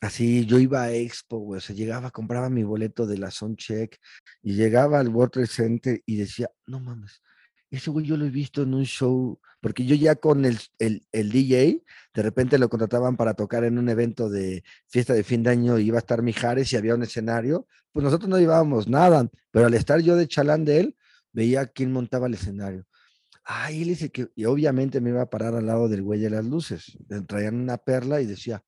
Así, yo iba a Expo, güey, o sea, llegaba, compraba mi boleto de la Soundcheck y llegaba al World Trade Center y decía, no mames, ese güey yo lo he visto en un show, porque yo ya con el, el, el, DJ, de repente lo contrataban para tocar en un evento de fiesta de fin de año, iba a estar Mijares y había un escenario, pues nosotros no llevábamos nada, pero al estar yo de chalán de él, veía quién montaba el escenario. Ah, y él dice que, y obviamente me iba a parar al lado del güey de las luces, traían una perla y decía,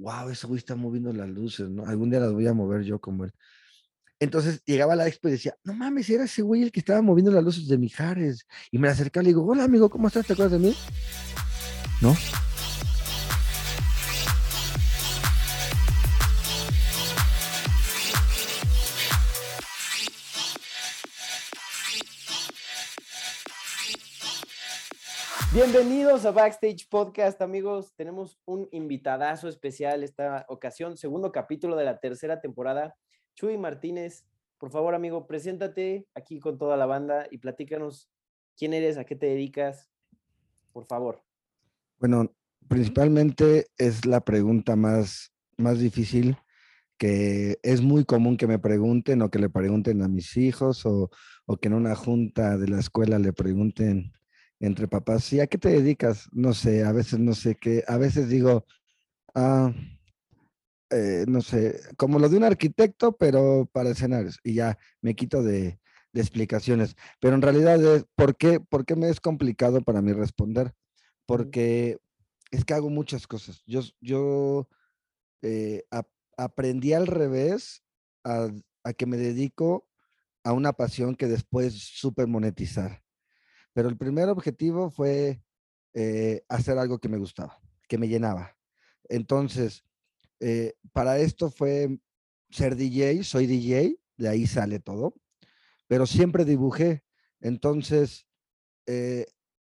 wow, ese güey está moviendo las luces, ¿no? Algún día las voy a mover yo como él. Entonces llegaba la expo y decía, no mames, era ese güey el que estaba moviendo las luces de Mijares. Y me acercaba y le digo, hola amigo, ¿cómo estás? ¿Te acuerdas de mí? ¿No? Bienvenidos a Backstage Podcast, amigos. Tenemos un invitadazo especial esta ocasión, segundo capítulo de la tercera temporada. Chuy Martínez, por favor, amigo, preséntate aquí con toda la banda y platícanos quién eres, a qué te dedicas, por favor. Bueno, principalmente es la pregunta más, más difícil que es muy común que me pregunten o que le pregunten a mis hijos o, o que en una junta de la escuela le pregunten entre papás. ¿Y a qué te dedicas? No sé, a veces no sé qué, a veces digo, ah, eh, no sé, como lo de un arquitecto, pero para escenarios, y ya me quito de, explicaciones. Pero en realidad, es, ¿por, qué, ¿por qué me es complicado para mí responder? Porque es que hago muchas cosas. Yo, yo eh, aprendí al revés a, a que me dedico a una pasión que después supe monetizar. Pero el primer objetivo fue eh, hacer algo que me gustaba, que me llenaba. Entonces, eh, para esto fue ser DJ, soy DJ, de ahí sale todo, pero siempre dibujé. Entonces, eh,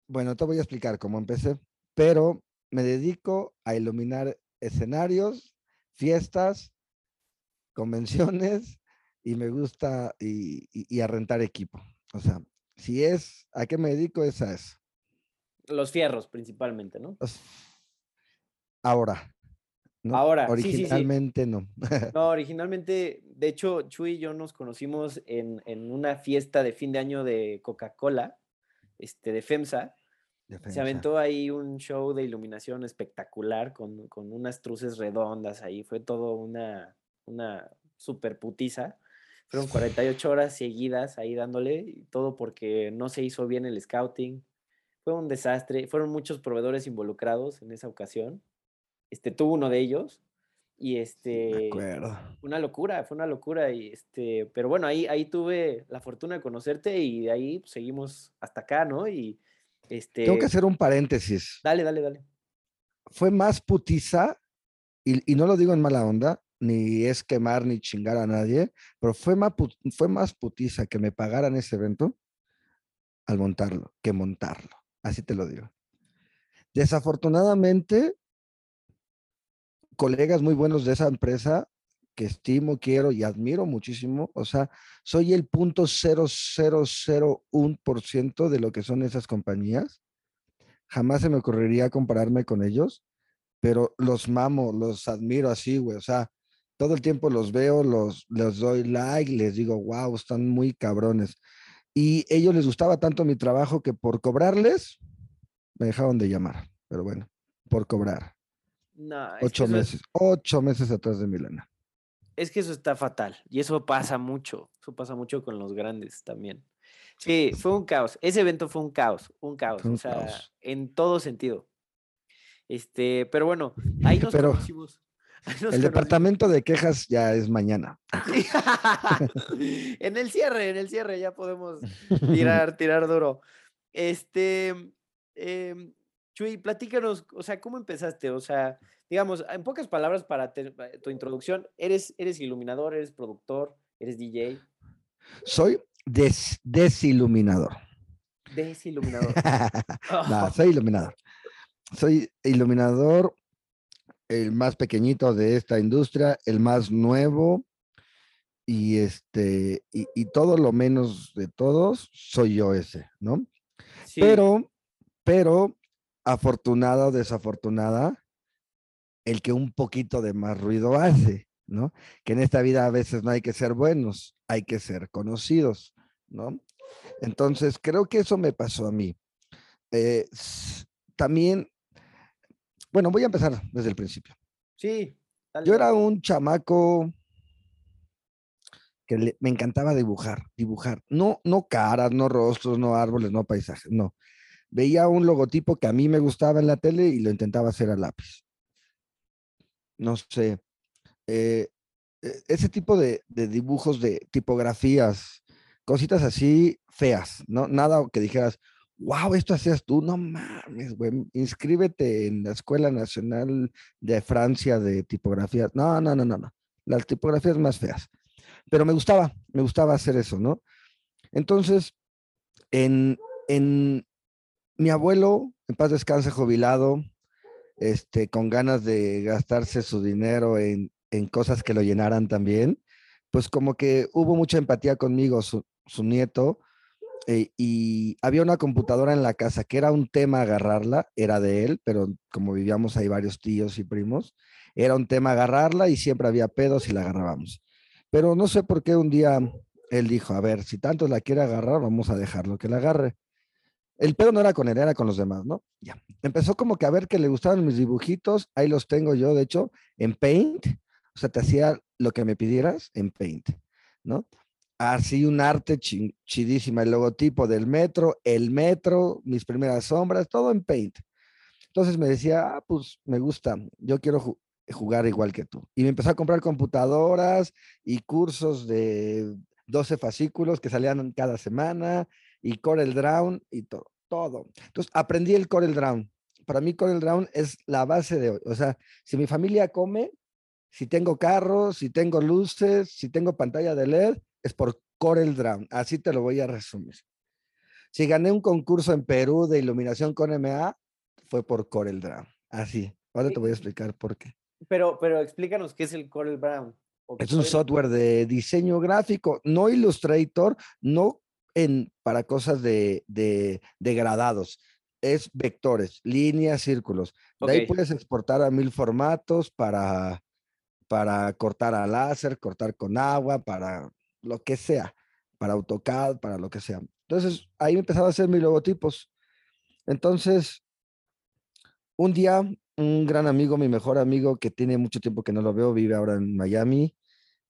bueno, te voy a explicar cómo empecé, pero me dedico a iluminar escenarios, fiestas, convenciones y me gusta y a rentar equipo. O sea, si es, ¿a qué me dedico? Es a eso. Los fierros principalmente, ¿no? Ahora. Ahora. Originalmente no. no, originalmente, de hecho, Chuy y yo nos conocimos en, una fiesta de fin de año de Coca-Cola, este, de FEMSA. Se aventó ahí un show de iluminación espectacular con, unas truces redondas ahí. Fue todo una, una super putiza. Fueron 48 horas seguidas ahí dándole, todo porque no se hizo bien el scouting. Fue un desastre. Fueron muchos proveedores involucrados en esa ocasión. Este, tuvo uno de ellos. Y este. Una locura, fue una locura. Y este, pero bueno, ahí, ahí tuve la fortuna de conocerte y de ahí seguimos hasta acá, ¿no? Y este. Tengo que hacer un paréntesis. Dale, dale, dale. Fue más putiza, y, y no lo digo en mala onda, ni es quemar ni chingar a nadie, pero fue más, fue más putiza que me pagaran ese evento al montarlo que montarlo. Así te lo digo. Desafortunadamente, colegas muy buenos de esa empresa que estimo, quiero y admiro muchísimo, o sea, soy el punto 0001% de lo que son esas compañías. Jamás se me ocurriría compararme con ellos, pero los mamo, los admiro así, güey, o sea, todo el tiempo los veo, los, les doy like, les digo, wow, están muy cabrones. Y ellos les gustaba tanto mi trabajo que por cobrarles, me dejaron de llamar. Pero bueno, por cobrar. No, ocho meses, ocho meses atrás de Milena. Es que eso está fatal. Y eso pasa mucho. Eso pasa mucho con los grandes también. Sí, fue un caos. Ese evento fue un caos, un caos. o sea, en todo sentido. Este, pero bueno, ahí nos pero, el departamento de quejas ya es mañana. en el cierre, en el cierre ya podemos tirar, tirar duro. Este, eh, Chuy, platícanos, o sea, ¿cómo empezaste? O sea, digamos, en pocas palabras para tu introducción, ¿eres, eres iluminador, eres productor, eres DJ? Soy desiluminador. Desiluminador. no, soy iluminador. Soy iluminador el más pequeñito de esta industria, el más nuevo y este y, todo lo menos de todos soy yo ese, ¿no? Pero, pero afortunada o desafortunada, el que un poquito de más ruido hace, ¿no? Que en esta vida a veces no hay que ser buenos, hay que ser conocidos, ¿no? Entonces, creo que eso me pasó a mí. Eh, también, bueno, voy a empezar desde el principio. Sí. Yo era un chamaco que me encantaba dibujar, dibujar. No, no caras, no rostros, no árboles, no paisajes, no. Veía un logotipo que a mí me gustaba en la tele y lo intentaba hacer a lápiz. No sé. Eh, e, ese tipo de, de, dibujos, de tipografías, cositas así feas, ¿no? Nada que dijeras, wow, esto hacías tú, no mames, güey, inscríbete en la Escuela Nacional de Francia de Tipografías. No, no, no, no, no. Las tipografías más feas pero me gustaba, me gustaba hacer eso, ¿no? Entonces, en, en mi abuelo, en paz descanse, jubilado, este, con ganas de gastarse su dinero en, en cosas que lo llenaran también, pues como que hubo mucha empatía conmigo, su, su nieto, eh, y había una computadora en la casa que era un tema agarrarla, era de él, pero como vivíamos ahí varios tíos y primos, era un tema agarrarla y siempre había pedos y la agarrábamos. Pero no sé por qué un día él dijo, a ver, si tanto la quiere agarrar, vamos a dejarlo que la agarre. El pedo no era con él, era con los demás, ¿no? Ya. Empezó como que a ver que le gustaban mis dibujitos, ahí los tengo yo, de hecho, en Paint, o sea, te hacía lo que me pidieras en Paint, ¿no? Así un arte chidísima, el logotipo del metro, el metro, mis primeras sombras, todo en Paint. Entonces me decía, ah, pues me gusta, yo quiero jugar igual que tú. Y me empezó a comprar computadoras y cursos de 12 fascículos que salían cada semana y Corel Draw y todo, todo. Entonces aprendí el Corel Draw. Para mí Corel Draw es la base de hoy. O sea, si mi familia come, si tengo carros, si tengo luces, si tengo pantalla de LED, es por Corel Draw. Así te lo voy a resumir. Si gané un concurso en Perú de iluminación con MA, fue por Corel Draw. Así. Ahora te voy a explicar por qué. Pero, pero explícanos qué es el Corel Brown. Es un software de diseño gráfico, no Illustrator, no en, para cosas de, de, degradados. Es vectores, líneas, círculos. De ahí puedes exportar a mil formatos para, para cortar a láser, cortar con agua, para lo que sea, para AutoCAD, para lo que sea. Entonces, ahí empezaba a hacer mis logotipos. Entonces, un día un gran amigo, mi mejor amigo, que tiene mucho tiempo que no lo veo, vive ahora en Miami,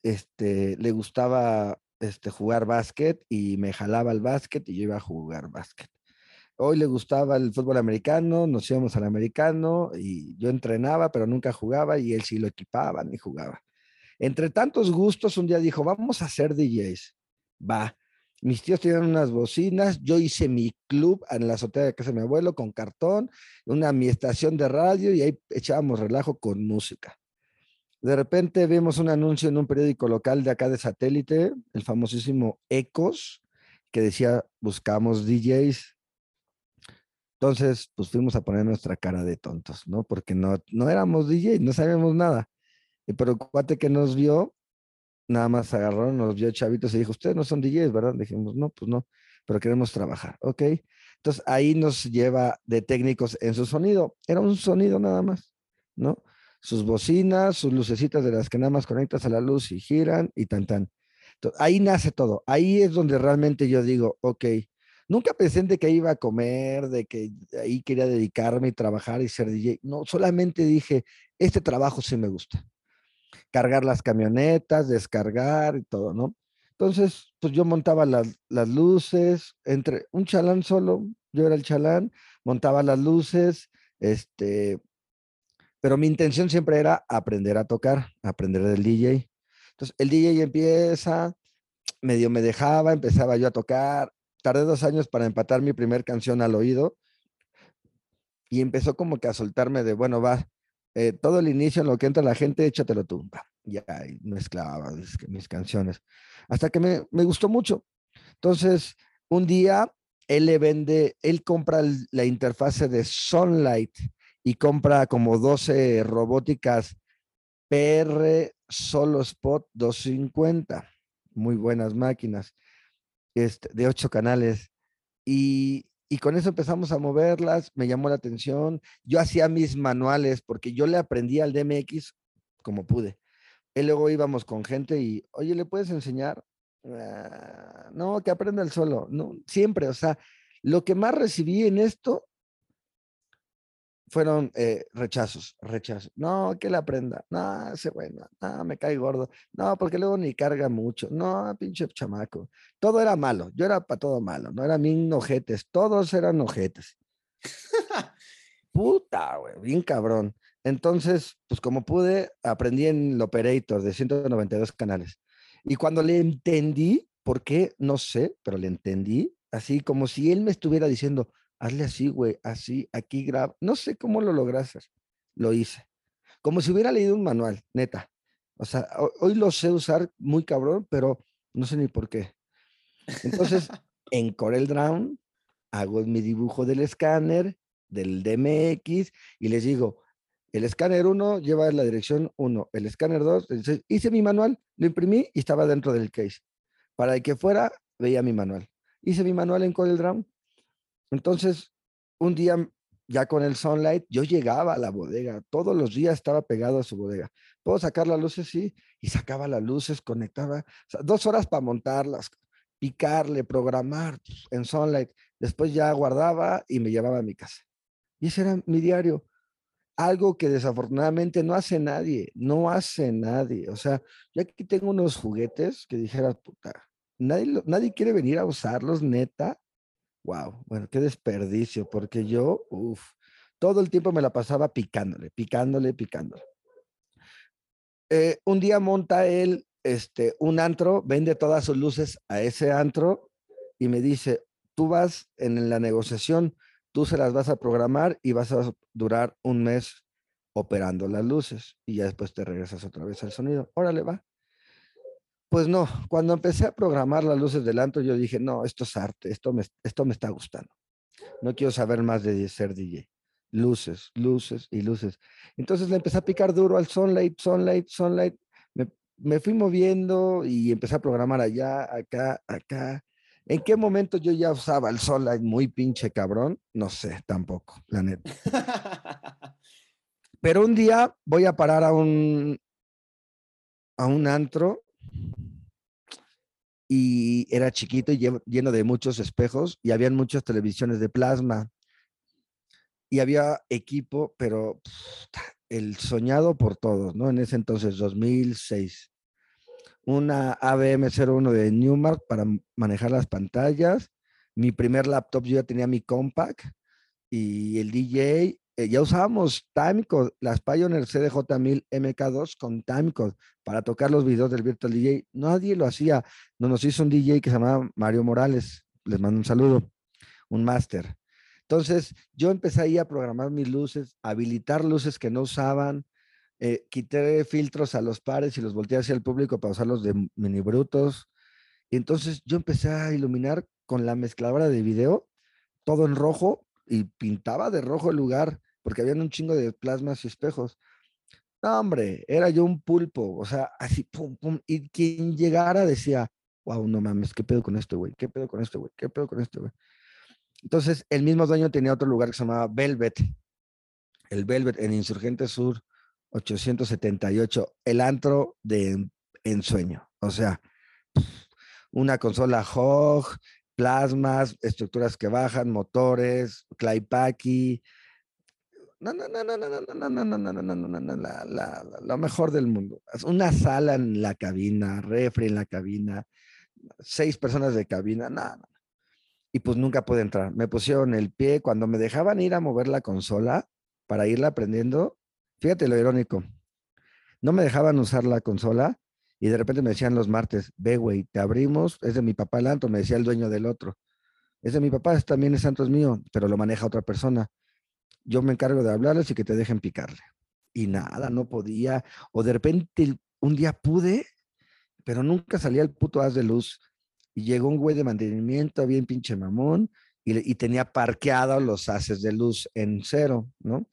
este, le gustaba este, jugar básquet y me jalaba al básquet y yo iba a jugar básquet. Hoy le gustaba el fútbol americano, nos íbamos al americano y yo entrenaba, pero nunca jugaba y él sí lo equipaba y jugaba. Entre tantos gustos, un día dijo, vamos a ser DJs. Va. Mis tíos tenían unas bocinas, yo hice mi club en la azotea de casa de mi abuelo con cartón, una mi estación de radio y ahí echábamos relajo con música. De repente vimos un anuncio en un periódico local de acá de satélite, el famosísimo Ecos, que decía buscamos DJs. Entonces, pues fuimos a poner nuestra cara de tontos, ¿no? Porque no, no éramos DJs, no sabíamos nada. Pero el cuate que nos vio nada más agarraron, nos vio chavitos y dijo, ustedes no son DJs, ¿verdad? Dijimos, no, pues no, pero queremos trabajar, ¿ok? Entonces ahí nos lleva de técnicos en su sonido. Era un sonido nada más, ¿no? Sus bocinas, sus lucecitas de las que nada más conectas a la luz y giran y tan tan. Entonces, ahí nace todo. Ahí es donde realmente yo digo, ok, nunca pensé de que iba a comer, de que ahí quería dedicarme y trabajar y ser DJ. No, solamente dije, este trabajo sí me gusta cargar las camionetas, descargar y todo, ¿no? Entonces, pues yo montaba las, las luces, entre un chalán solo, yo era el chalán, montaba las luces, este, pero mi intención siempre era aprender a tocar, aprender del DJ. Entonces, el DJ empieza, medio me dejaba, empezaba yo a tocar, tardé dos años para empatar mi primer canción al oído y empezó como que a soltarme de, bueno, va, eh, todo el inicio en lo que entra la gente, échatelo tú. Ya, mezclaba mis canciones. Hasta que me, me, gustó mucho. Entonces, un día él le vende, él compra la interfase de Sunlight y compra como 12 robóticas PR Solo Spot 250. Muy buenas máquinas. Este, de ocho canales. Y y con eso empezamos a moverlas, me llamó la atención. Yo hacía mis manuales porque yo le aprendí al DMX como pude. Y luego íbamos con gente y, oye, ¿le puedes enseñar? Ah, no, que aprenda el solo. No, siempre, o sea, lo que más recibí en esto fueron eh, rechazos, rechazos. No, que le aprenda. No, ese bueno, no, me cae gordo. No, porque luego ni carga mucho. No, pinche chamaco. Todo era malo. Yo era para todo malo. No eran bien ojetes. Todos eran ojetes. Puta, güey, bien cabrón. Entonces, pues como pude, aprendí en el Operator de 192 canales. Y cuando le entendí, ¿por qué? No sé, pero le entendí, así como si él me estuviera diciendo, hazle así, güey, así, aquí graba. No sé cómo lo lograste. Lo hice. Como si hubiera leído un manual, neta. O sea, hoy lo sé usar muy cabrón, pero no sé ni por qué. Entonces, en Corel Draw hago mi dibujo del escáner, del DMX, y les digo, el escáner 1 lleva la dirección 1, el escáner 2, hice mi manual, lo imprimí y estaba dentro del case. Para el que fuera, veía mi manual. Hice mi manual en Corel Draw entonces, un día ya con el Sunlight, yo llegaba a la bodega, todos los días estaba pegado a su bodega. ¿Puedo sacar las luces? Sí, y sacaba las luces, conectaba, dos horas para montarlas, picarle, programar en Sunlight. Después ya guardaba y me llevaba a mi casa. Y ese era mi diario. Algo que desafortunadamente no hace nadie, no hace nadie. O sea, yo aquí tengo unos juguetes que dijera, puta, nadie, nadie quiere venir a usarlos, neta. Wow, bueno, qué desperdicio, porque yo, uff, todo el tiempo me la pasaba picándole, picándole, picándole. Eh, un día monta él este, un antro, vende todas sus luces a ese antro y me dice, tú vas en la negociación, tú se las vas a programar y vas a durar un mes operando las luces y ya después te regresas otra vez al sonido. Órale, va. Pues no, cuando empecé a programar las luces del antro, yo dije, no, esto es arte, esto me, esto me está gustando. No quiero saber más de ser DJ. Luces, luces y luces. Entonces le empecé a picar duro al Sunlight, Sunlight, Sunlight. Me, me fui moviendo y empecé a programar allá, acá, acá. ¿En qué momento yo ya usaba el Sunlight muy pinche cabrón? No sé, tampoco, la neta. Pero un día voy a parar a un, a un antro y era chiquito y lleno de muchos espejos y habían muchas televisiones de plasma y había equipo, pero el soñado por todos, ¿no? En ese entonces, 2006. Una ABM01 de Newmark para manejar las pantallas. Mi primer laptop yo ya tenía mi compact y el DJ eh, ya usábamos timecode, las Pioneer CDJ1000 MK2 con timecode para tocar los videos del Virtual DJ. Nadie lo hacía. No nos hizo un DJ que se llamaba Mario Morales. Les mando un saludo, un máster. Entonces, yo empecé ahí a programar mis luces, habilitar luces que no usaban, eh, quité filtros a los pares y los volteé hacia el público para usarlos de mini brutos. Y entonces yo empecé a iluminar con la mezcladora de video, todo en rojo, y pintaba de rojo el lugar porque habían un chingo de plasmas y espejos. No, hombre, era yo un pulpo, o sea, así, pum, pum, y quien llegara decía, wow, no mames, ¿qué pedo con esto, güey? ¿Qué pedo con esto, güey? ¿Qué pedo con esto, güey? Entonces, el mismo dueño tenía otro lugar que se llamaba Velvet, el Velvet en Insurgente Sur 878, el antro de ensueño, o sea, una consola Hog, plasmas, estructuras que bajan, motores, Claypacky, no, no, no, no, no, no, no, no, no, no, no, no, no, no, la, la, lo mejor del mundo. Una sala en la cabina, refri en la cabina, seis personas de cabina, nada. No. Y pues nunca pude entrar. Me pusieron el pie cuando me dejaban ir a mover la consola para irla aprendiendo. Fíjate lo irónico. No me dejaban usar la consola y de repente me decían los martes, ve, güey, te abrimos, es de mi papá el antro, me decía el dueño del otro. Es de mi papá, también es santo es mío, pero lo maneja otra persona yo me encargo de hablarles y que te dejen picarle. Y nada, no podía. O de repente un día pude, pero nunca salía el puto haz de luz. Y llegó un güey de mantenimiento, bien pinche mamón, y, tenía parqueados los haces de luz en cero, ¿no?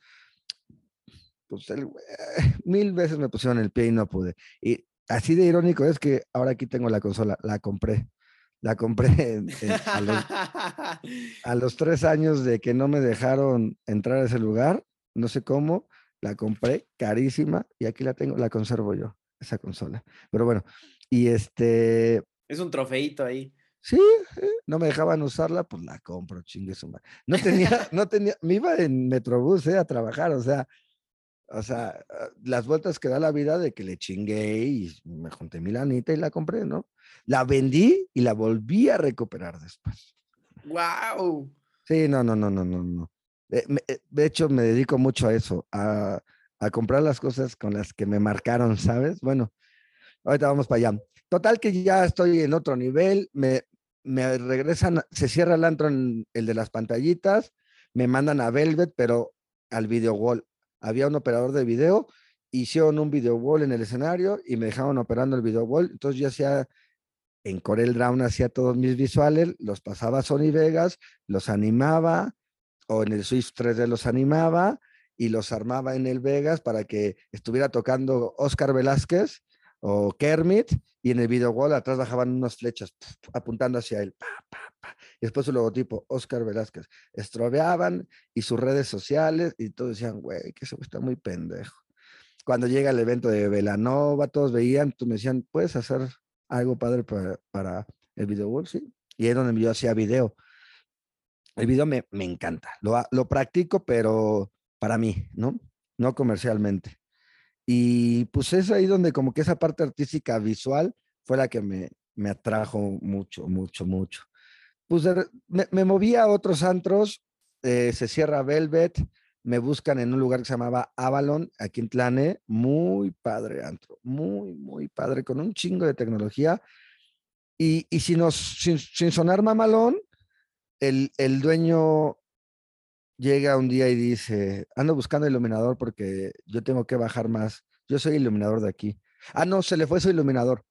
Pues el güey, mil veces me pusieron el pie y no pude. Y así de irónico es que ahora aquí tengo la consola, la compré. La compré a, los, tres años de que no me dejaron entrar a ese lugar, no sé cómo, la compré carísima y aquí la tengo, la conservo yo, esa consola. Pero bueno, y este... Es un trofeito ahí. Sí, eh, no me dejaban usarla, pues la compro, chingue su madre. No tenía, no tenía, me iba en Metrobús eh, a trabajar, o sea, o sea, ah, las vueltas que da la vida de que le chingué y me junté mi lanita y la compré, ¿no? La vendí y la volví a recuperar después. ¡Wow! Sí, no, no, no, no, no, no. Eh, eh, de hecho, me dedico mucho a eso, a, a comprar las cosas con las que me marcaron, ¿sabes? Bueno, ahorita vamos para allá. Total que ya estoy en otro nivel, me, me regresan, se cierra el antro en el de las pantallitas, me mandan a Velvet, pero al video wall había un operador de video, hicieron un video wall en el escenario y me dejaron operando el video wall. Entonces yo hacía, en Corel Drawn hacía todos mis visuales, los pasaba a Sony Vegas, los animaba, o en el Swift 3D los animaba y los armaba en el Vegas para que estuviera tocando Oscar Velázquez o Kermit, y en el video wall atrás bajaban unas flechas apuntando hacia él. Y después su logotipo, Oscar Velázquez. Estrobeaban y sus redes sociales y todos decían, güey, que eso está muy pendejo. Cuando llega el evento de Velanova, todos veían, tú me decían, ¿puedes hacer algo padre para, el video wall? Sí. Y es donde yo hacía video. El video me, me encanta. Lo, lo practico, pero para mí, ¿no? No comercialmente. Y pues es ahí donde como que esa parte artística visual fue la que me, me atrajo mucho, mucho, mucho. Pues me, me moví a otros antros, eh, se cierra Velvet, me buscan en un lugar que se llamaba Avalon, aquí en Tlane, muy padre antro, muy, muy padre, con un chingo de tecnología. Y, y si nos, sin, sin sonar mamalón, el, el dueño llega un día y dice, ando buscando iluminador porque yo tengo que bajar más. Yo soy iluminador de aquí. Ah, no, se le fue su iluminador.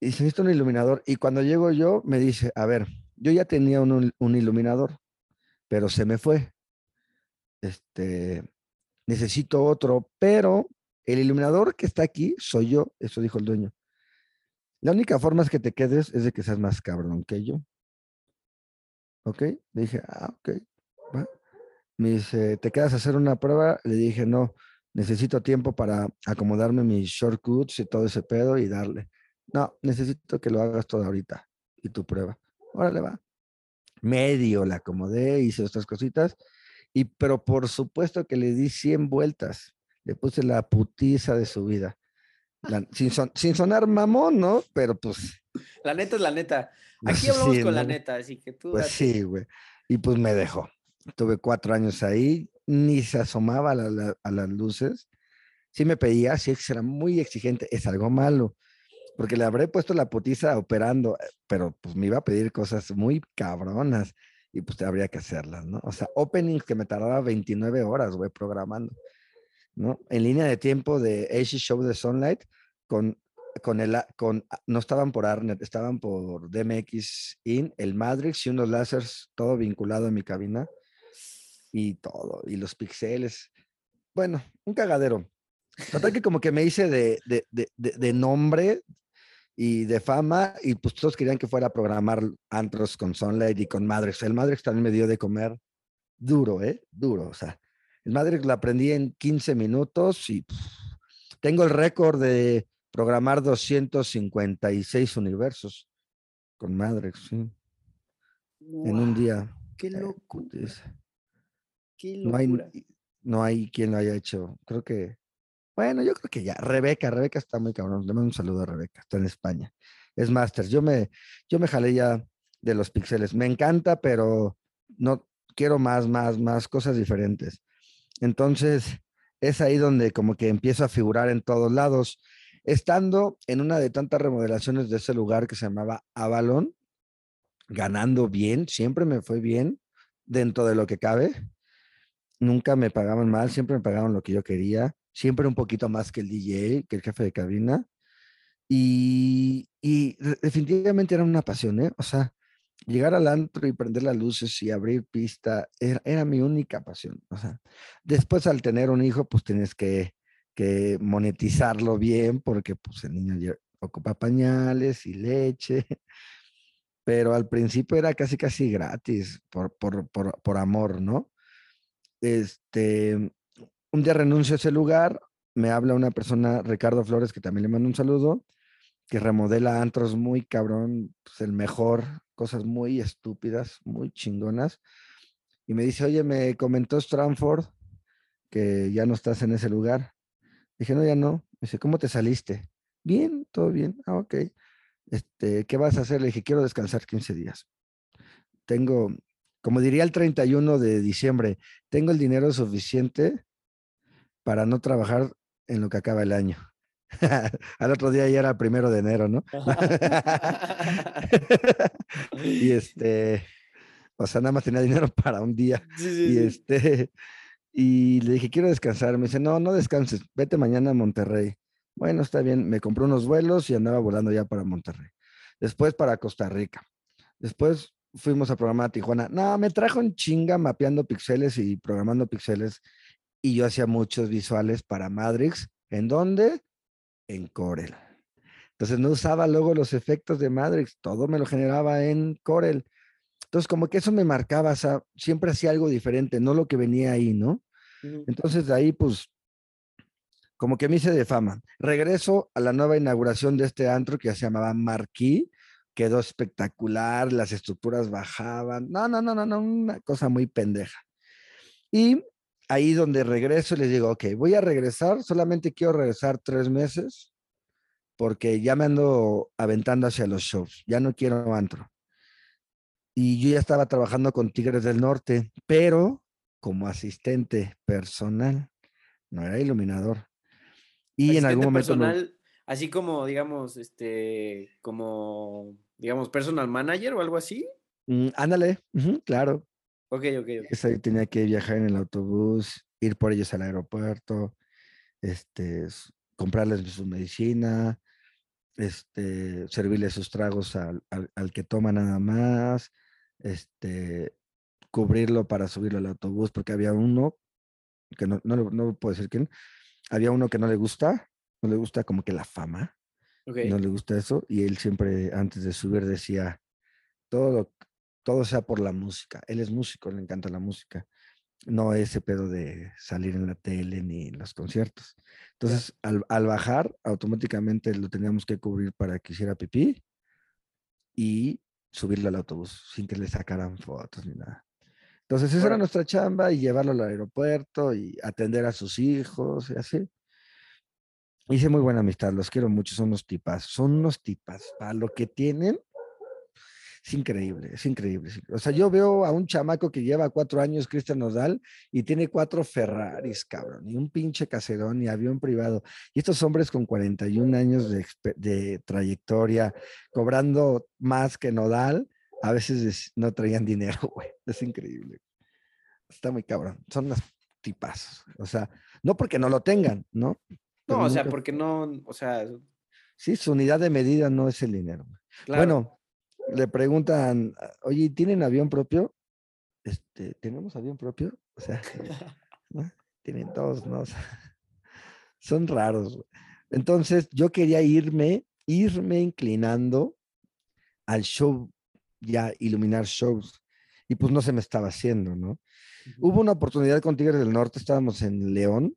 Y se necesita un iluminador. Y cuando llego yo, me dice, a ver, yo ya tenía un, un iluminador, pero se me fue. Este, necesito otro, pero el iluminador que está aquí soy yo, eso dijo el dueño. La única forma es que te quedes es de que seas más cabrón que yo. ¿Ok? dije, ah, ok. Me dice, ¿te quedas a hacer una prueba? Le dije, no, necesito tiempo para acomodarme mis shortcuts y todo ese pedo y darle. No, necesito que lo hagas todo ahorita y tu prueba. Órale, va. Medio la acomodé, hice otras cositas, y pero por supuesto que le di 100 vueltas. Le puse la putiza de su vida. sin, sonar mamón, ¿no? Pero pues. La neta es la neta. Aquí hablamos con la neta, así que tú. Pues sí, güey. Y pues me dejó. Tuve cuatro años ahí, ni se asomaba a, las luces. Sí me pedía, sí era muy exigente, es algo malo, porque le habré puesto la putiza operando, eh, pero pues me iba a pedir cosas muy cabronas y pues habría que hacerlas, ¿no? O sea, openings que me tardaba 29 horas, güey, programando, ¿no? En línea de tiempo de AC Show de Sunlight, con, con el, con, no estaban por Arnet, estaban por DMX In, el Matrix y unos láseres, todo vinculado a mi cabina y todo, y los pixeles. Bueno, un cagadero. Total que como que me hice de, de, de, de, nombre y de fama y pues todos querían que fuera a programar antros con Sunlight y con Madrex. El Madrex también me dio de comer duro, ¿eh? Duro, o sea. El Madrex lo aprendí en 15 minutos y tengo el récord de programar 256 universos con Madrex, sí. En un día. Qué eh, loco. No hay, no hay quien lo haya hecho. Creo que, bueno, yo creo que ya. Rebeca, Rebeca está muy cabrón. Le mando un saludo a Rebeca, está en España. Es Masters. Yo me, yo me jalé ya de los pixeles. Me encanta, pero no quiero más, más, más cosas diferentes. Entonces, es ahí donde como que empiezo a figurar en todos lados. Estando en una de tantas remodelaciones de ese lugar que se llamaba Avalon, ganando bien, siempre me fue bien dentro de lo que cabe nunca me pagaban mal, siempre me pagaban lo que yo quería, siempre un poquito más que el DJ, que el jefe de cabina. Y, definitivamente era una pasión, ¿eh? O sea, llegar al antro y prender las luces y abrir pista era, mi única pasión. O sea, después al tener un hijo, pues tienes que, que monetizarlo bien porque pues el niño ocupa pañales y leche. pero al principio era casi, casi gratis por, por, por, por amor, ¿no? Este, un día renuncio a ese lugar, me habla una persona, Ricardo Flores, que también le mando un saludo, que remodela antros muy cabrón, pues el mejor, cosas muy estúpidas, muy chingonas. Y me dice, oye, me comentó Stranford que ya no estás en ese lugar. Dije, no, ya no. Me dice, ¿cómo te saliste? Bien, todo bien. Ah, ok. Este, ¿Qué vas a hacer? Le dije, quiero descansar 15 días. Tengo, como diría el 31 de diciembre, tengo el dinero suficiente para no trabajar en lo que acaba el año. Al otro día ya era primero de enero, ¿no? y este, o sea, nada más tenía dinero para un día. y este, y le dije, quiero descansar. Me dice, no, no descanses, vete mañana a Monterrey. Bueno, está bien, me compré unos vuelos y andaba volando ya para Monterrey. Después para Costa Rica. Después fuimos a programar a Tijuana. No, me trajo en chinga mapeando pixeles y programando pixeles. Y yo hacía muchos visuales para Madrix. ¿En dónde? En Corel. Entonces no usaba luego los efectos de Madrix, todo me lo generaba en Corel. Entonces como que eso me marcaba, o sea, siempre hacía algo diferente, no lo que venía ahí, ¿no? Entonces de ahí pues como que me hice de fama. Regreso a la nueva inauguración de este antro que se llamaba Marquis, quedó espectacular, las estructuras bajaban, no, no, no, no, no, una cosa muy pendeja. Y ahí donde regreso les digo, ok, voy a regresar, solamente quiero regresar tres meses porque ya me ando aventando hacia los shows, ya no quiero antro. Y yo ya estaba trabajando con Tigres del Norte, pero como asistente personal, no era iluminador. Y en algún momento... Personal, Así como, digamos, este, como, digamos, personal manager o algo así. Mm, ándale, claro. Ok, ok, ok. ahí tenía que viajar en el autobús, ir por ellos al aeropuerto, este, comprarles su medicina, este, servirles sus tragos al, que toma nada más, este, cubrirlo para subirlo al autobús, porque había uno, que no, no, no puedo decir quién, había uno que no le gusta, no le gusta como que la fama, no le gusta eso, y él siempre antes de subir decía, todo, todo sea por la música. Él es músico, le encanta la música. No ese pedo de salir en la tele ni en los conciertos. Entonces, al, bajar, automáticamente lo teníamos que cubrir para que hiciera pipí y subirlo al autobús sin que le sacaran fotos ni nada. Entonces, esa era nuestra chamba y llevarlo al aeropuerto y atender a sus hijos y así. Hice muy buena amistad, los quiero mucho, son unos tipas, son unos tipas. Para lo que tienen, es increíble, es increíble. O sea, yo veo a un chamaco que lleva cuatro años, Cristian Nodal, y tiene cuatro Ferraris, cabrón, y un pinche caserón y avión privado. Y estos hombres con 41 años de, de trayectoria, cobrando más que Nodal, a veces no traían dinero, güey. Es increíble. Está muy cabrón. Son unas tipas. O sea, no porque no lo tengan, ¿no? No, o sea, porque no, o sea. Sí, su unidad de medida no es el dinero. Bueno, le preguntan, oye, ¿tienen avión propio? Este, ¿tenemos avión propio? O sea, tienen todos, ¿no? son raros. Entonces, yo quería irme, irme inclinando al show, ya iluminar shows. Y pues no se me estaba haciendo, ¿no? Hubo una oportunidad con Tigres del Norte, estábamos en León,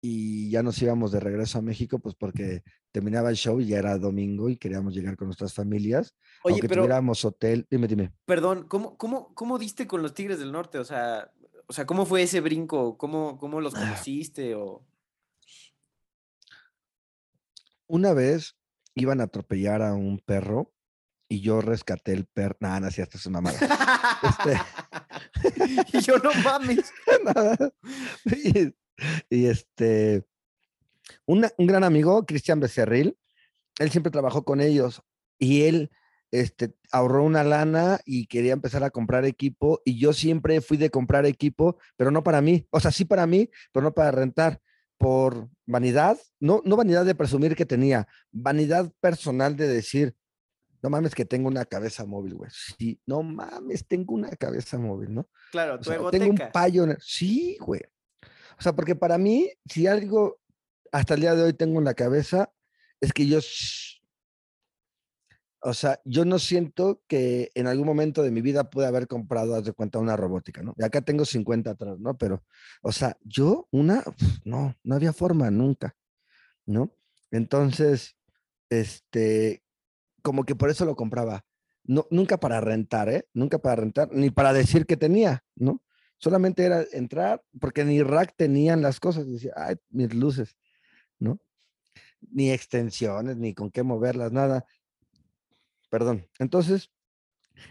y ya nos íbamos de regreso a México, pues porque terminaba el show y ya era domingo y queríamos llegar con nuestras familias. Oye, aunque pero, tuviéramos hotel, dime, dime. Perdón, ¿cómo, cómo, cómo diste con los Tigres del Norte? O sea, o sea ¿cómo fue ese brinco? ¿Cómo, cómo los ah. conociste? O... Una vez iban a atropellar a un perro y yo rescaté el perro. Nada, no, si hasta es una mala. este... y yo no mames. Nada. y este, un gran amigo, Cristian Becerril, él siempre trabajó con ellos y él este, ahorró una lana y quería empezar a comprar equipo y yo siempre fui de comprar equipo, pero no para mí, o sea, sí para mí, pero no para rentar, por vanidad, no, no vanidad de presumir que tenía, vanidad personal de decir, no mames que tengo una cabeza móvil, güey. Sí, no mames, tengo una cabeza móvil, ¿no? Claro, tu Tengo un payo, sí, güey. O sea, porque para mí, si algo hasta el día de hoy tengo en la cabeza, es que yo O sea, yo no siento que en algún momento de mi vida pude haber comprado, haz de cuenta, una robótica, ¿no? Y acá tengo 50 atrás, ¿no? Pero, o sea, yo una, no, no había forma nunca, ¿no? Entonces, este, como que por eso lo compraba. No, nunca para rentar, ¿eh? Nunca para rentar, ni para decir que tenía, ¿no? Solamente era entrar, porque ni rack tenían las cosas. Decía, ay, mis luces, ¿no? Ni extensiones, ni con qué moverlas, nada. Perdón. Entonces,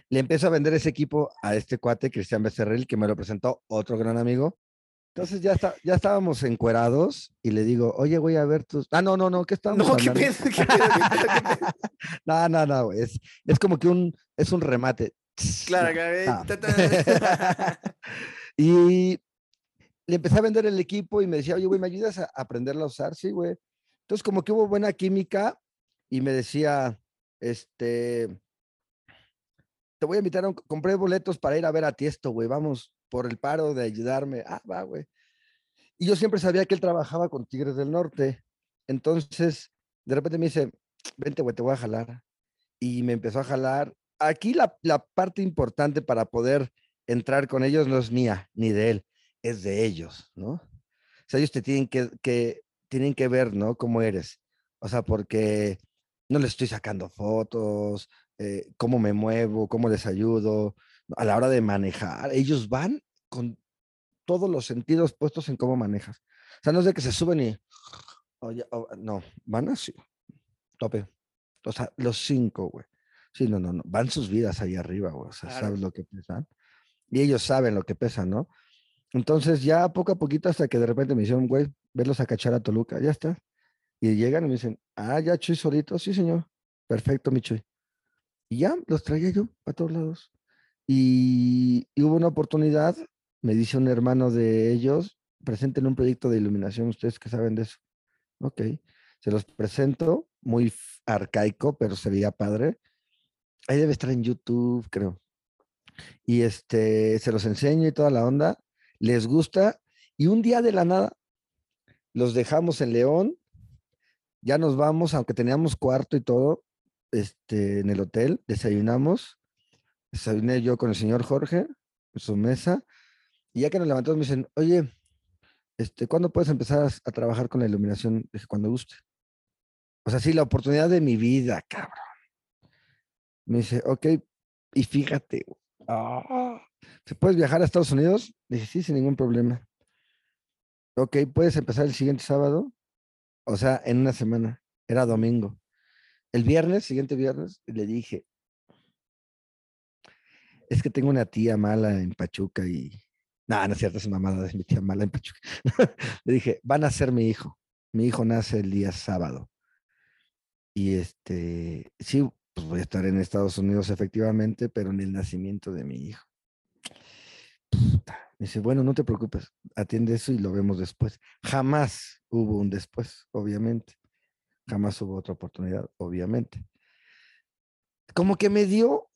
le empiezo a vender ese equipo a este cuate, Cristian Becerril, que me lo presentó otro gran amigo. Entonces ya, está, ya estábamos encuerados y le digo, oye, voy a ver tus. Ah, no, no, no, ¿qué estamos no, ¿qué pedo? no, no, no, es, es como que un, es un remate. Claro, ah. y le empecé a vender el equipo y me decía, oye, güey, ¿me ayudas a aprenderlo a usar? Sí, güey. Entonces, como que hubo buena química y me decía, este, te voy a invitar, a un, compré boletos para ir a ver a Tiesto, güey, vamos por el paro de ayudarme. Ah, va, güey. Y yo siempre sabía que él trabajaba con Tigres del Norte. Entonces, de repente me dice, vente, güey, te voy a jalar. Y me empezó a jalar. Aquí la, la parte importante para poder entrar con ellos no es mía ni de él, es de ellos, ¿no? O sea, ellos te tienen que, que, tienen que ver, ¿no? Cómo eres. O sea, porque no les estoy sacando fotos, eh, cómo me muevo, cómo les ayudo, a la hora de manejar. Ellos van con todos los sentidos puestos en cómo manejas. O sea, no es de que se suben y, no, van así, tope. O sea, los cinco, güey. Sí, no, no, no, van sus vidas ahí arriba, güey. O sea, saben lo que pesan. Y ellos saben lo que pesan, ¿no? Entonces, ya poco a poquito, hasta que de repente me hicieron, güey, verlos a cachar a Toluca, ya está. Y llegan y me dicen, ah, ya Chuy solito, sí, señor. Perfecto, mi Chuy. Y ya los traía yo a todos lados. Y, hubo una oportunidad, me dice un hermano de ellos, presenten un proyecto de iluminación, ustedes que saben de eso. Ok, se los presento, muy arcaico, pero se veía padre. Ahí debe estar en YouTube, creo. Y este, se los enseño y toda la onda, les gusta. Y un día de la nada, los dejamos en León, ya nos vamos, aunque teníamos cuarto y todo, este, en el hotel, desayunamos, desayuné yo con el señor Jorge, en su mesa, y ya que nos levantamos me dicen, oye, este, ¿cuándo puedes empezar a, trabajar con la iluminación? Dije, cuando guste. O sea, sí, la oportunidad de mi vida, cabrón. Me dice, ok, y fíjate, oh, ¿se puedes viajar a Estados Unidos? Dije, sí, sin ningún problema. Ok, ¿puedes empezar el siguiente sábado? O sea, en una semana. Era domingo. El viernes, siguiente viernes, le dije, es que tengo una tía mala en Pachuca y... No, no es cierto, es mamada de mi tía mala en Pachuca. le dije, van a ser mi hijo. Mi hijo nace el día sábado. Y este, sí, pues voy a estar en Estados Unidos efectivamente, pero en el nacimiento de mi hijo. Me dice, bueno, no te preocupes, atiende eso y lo vemos después. Jamás hubo un después, obviamente. Jamás hubo otra oportunidad, obviamente. Como que me dio,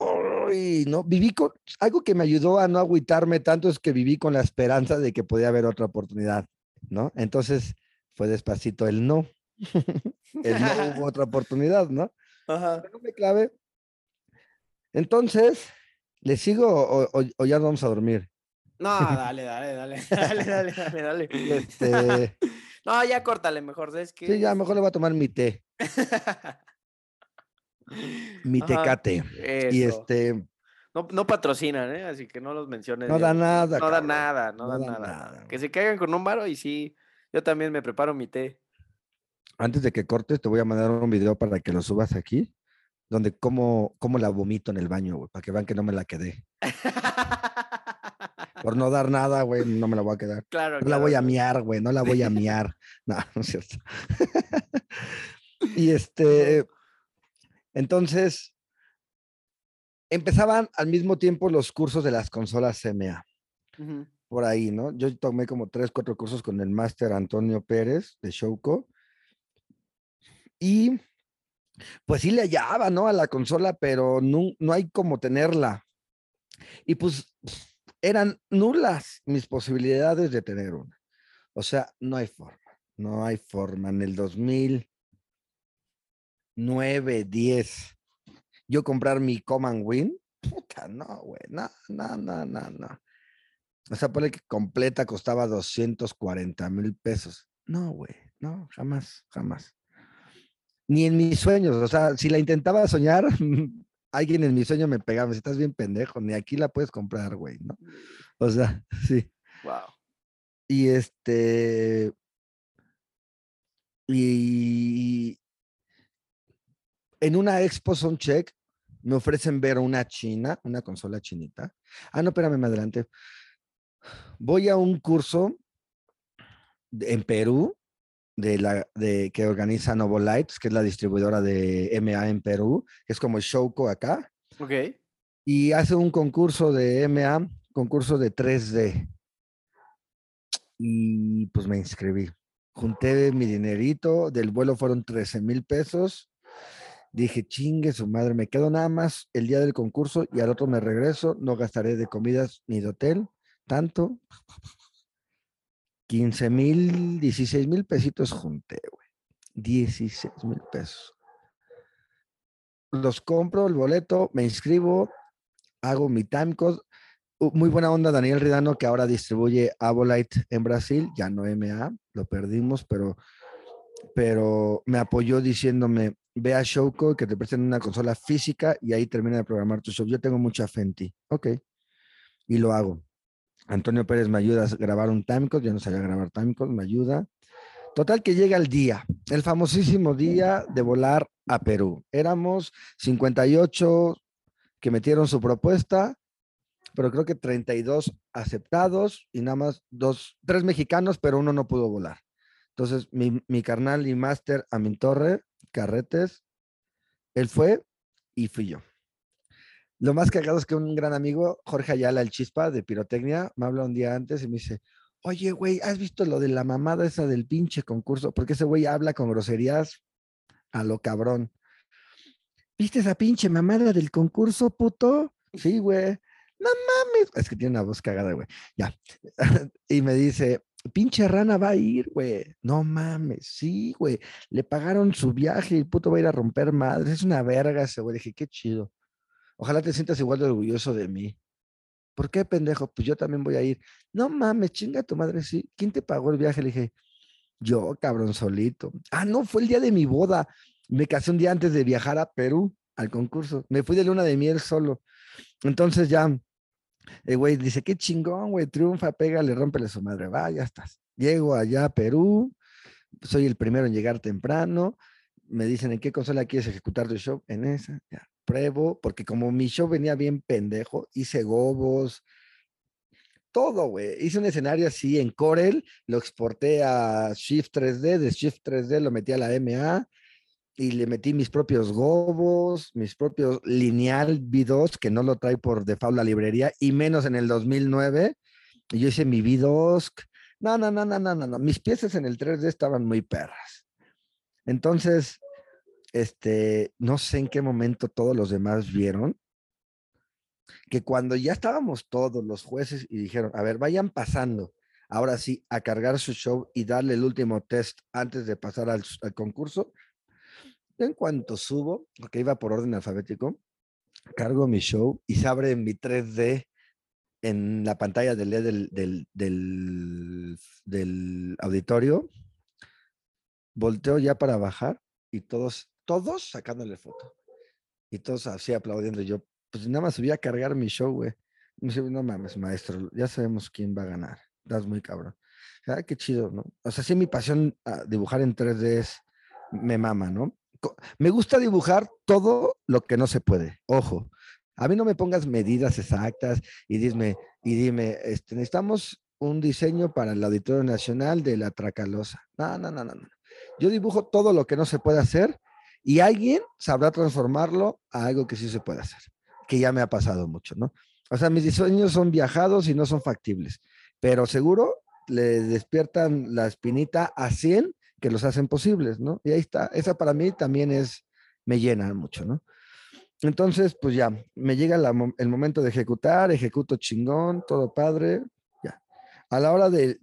no, viví con, algo que me ayudó a no agüitarme tanto es que viví con la esperanza de que podía haber otra oportunidad, ¿no? Entonces fue despacito el no. el no hubo otra oportunidad, ¿no? Ajá. no me clave. Entonces, ¿le sigo o ya vamos a dormir? No, dale, dale, dale, dale, dale, dale, dale. Este... No, ya córtale mejor, ¿sabes qué? Sí, ya mejor le voy a tomar mi té. mi tecate. Y este... No, no patrocinan, ¿eh? Así que no los menciones. No da nada. No da nada, no, da, nada. Que se caigan con un varo y sí, yo también me preparo mi té. Antes de que cortes, te voy a mandar un video para que lo subas aquí, donde como, como la vomito en el baño, güey, para que vean que no me la quedé. Por no dar nada, güey, no me la voy a quedar. Claro. No la voy a miar, güey, no la voy a miar. No, no es cierto. y este, entonces, empezaban al mismo tiempo los cursos de las consolas CMA. Por ahí, ¿no? Yo tomé como tres, cuatro cursos con el máster Antonio Pérez de Showco. Y pues sí le hallaba, ¿no? A la consola, pero no, no hay como tenerla. Y pues eran nulas mis posibilidades de tener una. O sea, no hay forma, no hay forma. En el 2009, 10, yo comprar mi Common Win, puta, no, güey, no, no, no, no, no. O sea, por que completa costaba 240 mil pesos. No, güey, no, jamás, jamás. Ni en mis sueños, o sea, si la intentaba soñar, alguien en mi sueño me pegaba, si estás bien pendejo, ni aquí la puedes comprar, güey, ¿no? O sea, sí. Wow. Y este, y en una Expo Check me ofrecen ver una china, una consola chinita. Ah, no, espérame, me adelante. Voy a un curso en Perú de la de que organiza Novo Lights, que es la distribuidora de MA en Perú, que es como Showco acá. Ok. Y hace un concurso de MA, concurso de 3D. Y pues me inscribí junté mi dinerito, del vuelo fueron 13 mil pesos. Dije, chingue su madre, me quedo nada más el día del concurso y al otro me regreso, no gastaré de comidas ni de hotel, tanto. 15 mil, 16 mil pesitos junté, güey. 16 mil pesos. Los compro, el boleto, me inscribo, hago mi timecode. Muy buena onda Daniel Ridano, que ahora distribuye Abolite en Brasil, ya no MA, lo perdimos, pero, pero me apoyó diciéndome, ve a Showco, que te presten una consola física y ahí termina de programar tu show. Yo tengo mucha fe en ti. Ok. Y lo hago. Antonio Pérez me ayuda a grabar un timecode, yo no sabía grabar timecode, me ayuda. Total que llega el día, el famosísimo día de volar a Perú. Éramos 58 que metieron su propuesta, pero creo que 32 aceptados y nada más dos, tres mexicanos, pero uno no pudo volar. Entonces, mi, mi carnal y máster a mi torre, Carretes, él fue y fui yo. Lo más cagado es que un gran amigo, Jorge Ayala, el chispa de pirotecnia, me habla un día antes y me dice, oye, güey, ¿has visto lo de la mamada esa del pinche concurso? Porque ese güey habla con groserías a lo cabrón. ¿Viste esa pinche mamada del concurso, puto? Sí, güey no mames. Es que tiene una voz cagada, güey. Ya. y me dice, pinche rana va a ir, güey. No mames, sí, güey. Le pagaron su viaje y el puto va a ir a romper madres. Es una verga ese, güey. Dije, qué chido. Ojalá te sientas igual de orgulloso de mí. ¿Por qué, pendejo? Pues yo también voy a ir. No mames, chinga tu madre, sí. ¿Quién te pagó el viaje? Le dije, yo, cabrón, solito. Ah, no, fue el día de mi boda. Me casé un día antes de viajar a Perú al concurso. Me fui de luna de miel solo. Entonces ya el güey dice, qué chingón, güey, triunfa, pégale, rómpele su madre, va, ya estás. Llego allá a Perú, soy el primero en llegar temprano, me dicen, ¿en qué consola quieres ejecutar tu show? En esa, ya, pruebo, porque como mi show venía bien pendejo, hice gobos, todo, güey. Hice un escenario así en Corel, lo exporté a Shift 3D, de Shift 3D lo metí a la MA, y le metí mis propios gobos, mis propios lineal V2, que no lo trae por default la librería, y menos en el 2009. Y yo hice mi V2. No, no, no, no, no, no, no. Mis piezas en el 3D estaban muy perras. Entonces, este, no sé en qué momento todos los demás vieron que cuando ya estábamos todos los jueces y dijeron, a ver, vayan pasando, ahora sí, a cargar su show y darle el último test antes de pasar al, concurso, en cuanto subo, porque iba por orden alfabético, cargo mi show y se abre mi 3D en la pantalla del, del, del, del, auditorio. Volteo ya para bajar y todos, todos sacándole foto. Y todos así aplaudiendo. Yo, pues nada más subí a cargar mi show, güey. Me dice, no mames, maestro, ya sabemos quién va a ganar. Das muy cabrón. Ah, qué chido, ¿no? O sea, sí, mi pasión a dibujar en 3D es, me mama, ¿no? me gusta dibujar todo lo que no se puede. Ojo, a mí no me pongas medidas exactas y dime, y dime, este, necesitamos un diseño para el Auditorio Nacional de la Tracalosa. No, no, no, no. Yo dibujo todo lo que no se puede hacer y alguien sabrá transformarlo a algo que sí se puede hacer, que ya me ha pasado mucho, ¿no? O sea, mis diseños son viajados y no son factibles, pero seguro le despiertan la espinita a 100 que los hacen posibles, ¿no? Y ahí está, esa para mí también es, me llena mucho, ¿no? Entonces, pues ya, me llega el momento de ejecutar, ejecuto chingón, todo padre. A la hora de,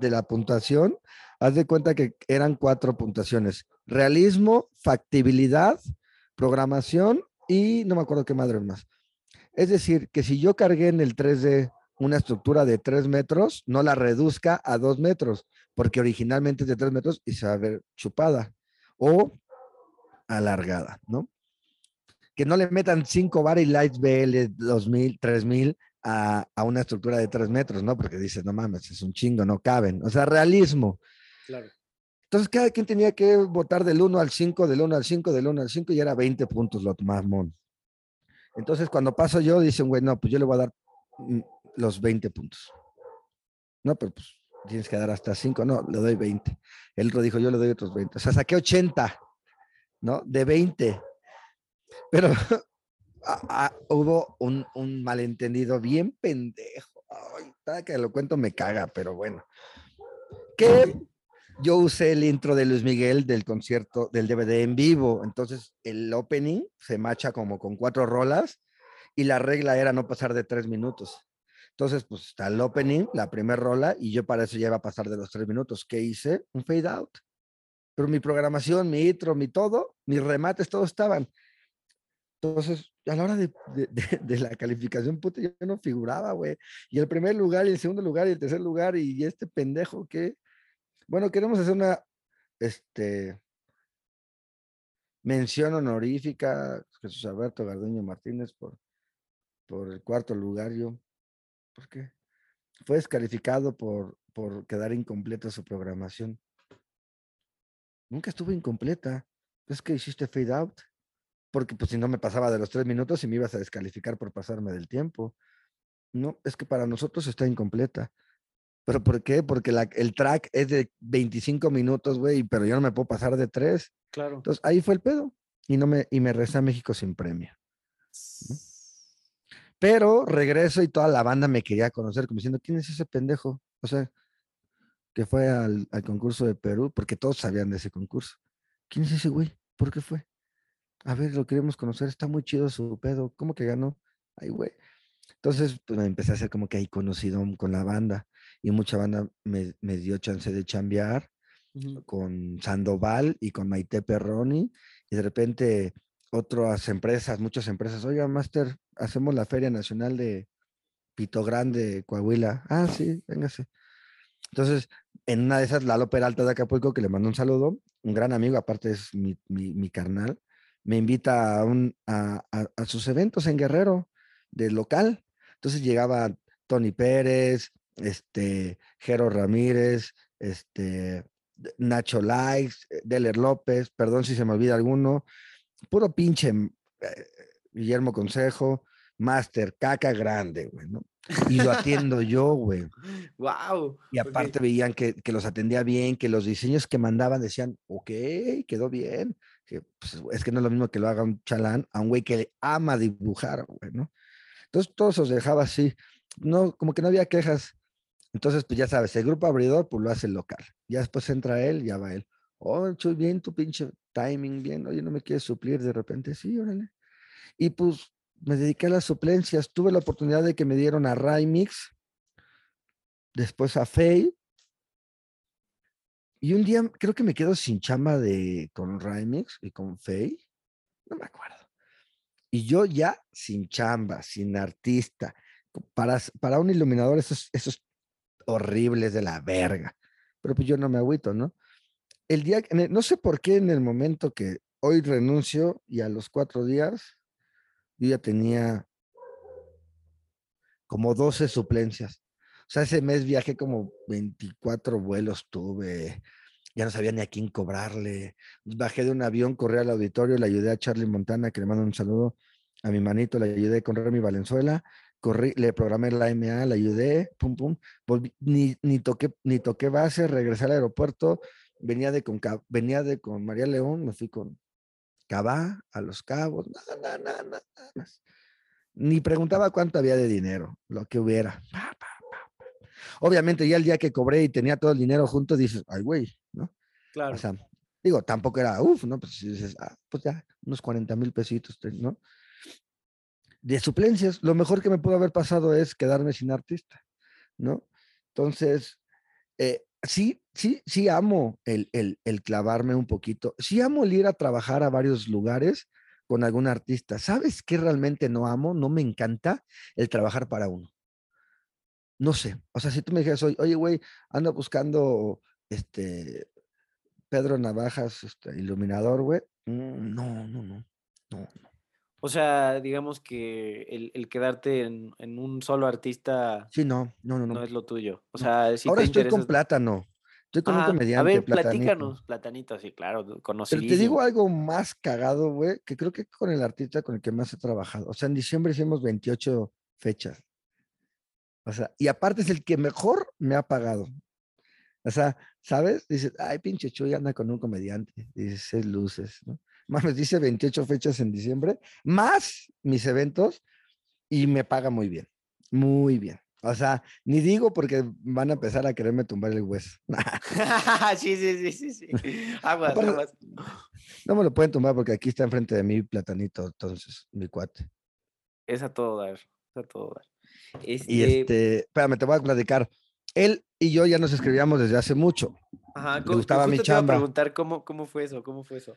la, puntuación, haz de cuenta que eran cuatro puntuaciones. Realismo, factibilidad, programación y no me acuerdo qué madre más. Es decir, que si yo cargué en el 3D una estructura de 3 metros, no la reduzca a 2 metros, porque originalmente es de 3 metros y se va a ver chupada o alargada, ¿no? Que no le metan 5 bar y lights BL 2000, 3000 a, a, una estructura de 3 metros, ¿no? Porque dices, no mames, es un chingo, no caben. O sea, realismo. Claro. Entonces, cada quien tenía que votar del 1 al 5, del 1 al 5, del 1 al 5 y era 20 puntos lo más mon. Entonces, cuando paso yo, dicen, güey, no, pues yo le voy a dar mm, los 20 puntos. No, pero pues tienes que dar hasta 5, no, le doy 20. El otro dijo, yo le doy otros 20. O sea, saqué 80, ¿no? De 20. Pero hubo un, un, malentendido bien pendejo. Ay, cada que lo cuento me caga, pero bueno. Que yo usé el intro de Luis Miguel del concierto del DVD en vivo. Entonces, el opening se macha como con cuatro rolas y la regla era no pasar de tres minutos. Entonces, pues está el opening, la primera rola, y yo para eso ya iba a pasar de los tres minutos. ¿Qué hice? Un fade out. Pero mi programación, mi intro, mi todo, mis remates, todos estaban. Entonces, a la hora de, la calificación, puta, yo no figuraba, güey. Y el primer lugar, y el segundo lugar, y el tercer lugar, y este pendejo, ¿qué? Bueno, queremos hacer una este, mención honorífica Jesús Alberto Garduño Martínez por, el cuarto lugar. Yo, ¿por qué? Fue descalificado por quedar incompleta su programación. Nunca estuvo incompleta. Es que hiciste fade out. Porque pues si no me pasaba de los tres minutos y me ibas a descalificar por pasarme del tiempo. No, es que para nosotros está incompleta. ¿Pero por qué? Porque el track es de 25 minutos, güey, pero yo no me puedo pasar de tres. Claro. Entonces ahí fue el pedo. Y, no me, y me regresé a México sin premio. Pero regreso y toda la banda me quería conocer, como diciendo, ¿quién es ese pendejo? O sea, que fue al, al concurso de Perú, porque todos sabían de ese concurso. ¿Quién es ese güey? ¿Por qué fue? A ver, lo queremos conocer, está muy chido su pedo. ¿Cómo que ganó? Ay, güey. Entonces, pues me empecé a hacer como que ahí conocido con la banda y mucha banda me, me dio chance de chambear con Sandoval y con Maite Perroni y de repente otras empresas, muchas empresas, oiga, Master, hacemos la Feria Nacional de Pito Grande, Coahuila. Ah, sí, véngase. Entonces, en una de esas, la Lalo Peralta de Acapulco, que le mando un saludo, un gran amigo, aparte es mi, mi, mi carnal, me invita a, un, a, a, sus eventos en Guerrero, de local. Entonces llegaba Tony Pérez, este, Jero Ramírez, este, Nacho Likes, eh, Deller López, perdón si se me olvida alguno, puro pinche mm, eh, Guillermo Consejo, Master, caca grande, güey, ¿no? Y lo atiendo yo, güey. Wow. Y aparte veían que, que, los atendía bien, que los diseños que mandaban decían, ok, quedó bien. Que, pues, es que no es lo mismo que lo haga un chalán a un güey que ama dibujar, güey, ¿no? Entonces todos os dejaba así. No, como que no había quejas. Entonces, pues ya sabes, el grupo abridor, pues lo hace el local. Ya después entra él, ya va él. Oh, chuy, bien tu pinche timing, bien. Oye, no me quieres suplir de repente. Sí, órale. Y pues me dediqué a las suplencias. Tuve la oportunidad de que me dieron a Rymix, después a Faye. Y un día creo que me quedo sin chamba de, con Rymix y con Faye. No me acuerdo. Y yo ya sin chamba, sin artista. Para, para un iluminador eso es, eso es horribles de la verga. Pero pues yo no me agüito, ¿no? El día, no sé por qué en el momento que hoy renuncio y a los cuatro días, yo ya tenía como 12 suplencias. O sea, ese mes viajé como 24 vuelos tuve, ya no sabía ni a quién cobrarle. Bajé de un avión, corrí al auditorio, le ayudé a Charlie Montana, que le mando un saludo a mi manito, le ayudé a correr mi Valenzuela, corrí, le programé la MA, le ayudé, pum, pum, ni, ni, toqué, ni toqué base, regresé al aeropuerto, venía de con, venía de con María León, me fui con Cabá, a Los Cabos, nada, nada, nada, Ni preguntaba cuánto había de dinero, lo que hubiera. Obviamente ya el día que cobré y tenía todo el dinero junto, dices, ay, güey, ¿no? Claro. O sea, digo, tampoco era, uff, ¿no? Pues dices, ah, pues ya, unos 40 mil pesitos, ¿no? de suplencias, lo mejor que me pudo haber pasado es quedarme sin artista, ¿no? Entonces, eh, sí, sí, sí amo el, el, el, clavarme un poquito, sí amo el ir a trabajar a varios lugares, con algún artista. ¿Sabes qué realmente no amo? No me encanta el trabajar para uno. No sé. O sea, si tú me dijeras oye, güey, ando buscando este Pedro Navajas, este, iluminador, güey. Mm, no, no, no. No, no. O sea, digamos que el, quedarte en, un solo artista. Sí, no, no, no, no. es lo tuyo. O sea, si Ahora estoy con plátano. Estoy con un comediante. A ver, platícanos, platanito, sí, claro, conocido. Pero te digo algo más cagado, güey, que creo que con el artista con el que más he trabajado. O sea, en diciembre hicimos 28 fechas. O sea, y aparte es el que mejor me ha pagado. O sea, ¿sabes? Dices, ay, pinche Chuy anda con un comediante. Dices, luces, ¿no? Mames, dice 28 fechas en diciembre, más mis eventos, y me paga muy bien, muy bien. O sea, ni digo porque van a empezar a quererme tumbar el hueso. sí, sí, sí, sí, sí. Aguas, aguas. No me lo pueden tumbar porque aquí está enfrente de mí Platanito, entonces, mi cuate. Es a todo dar, es a todo dar. Y este, este espérame, te voy a platicar. Él y yo ya nos escribíamos desde hace mucho. Ajá, me gustaba mi chamba. Te a preguntar cómo, cómo fue eso, cómo fue eso.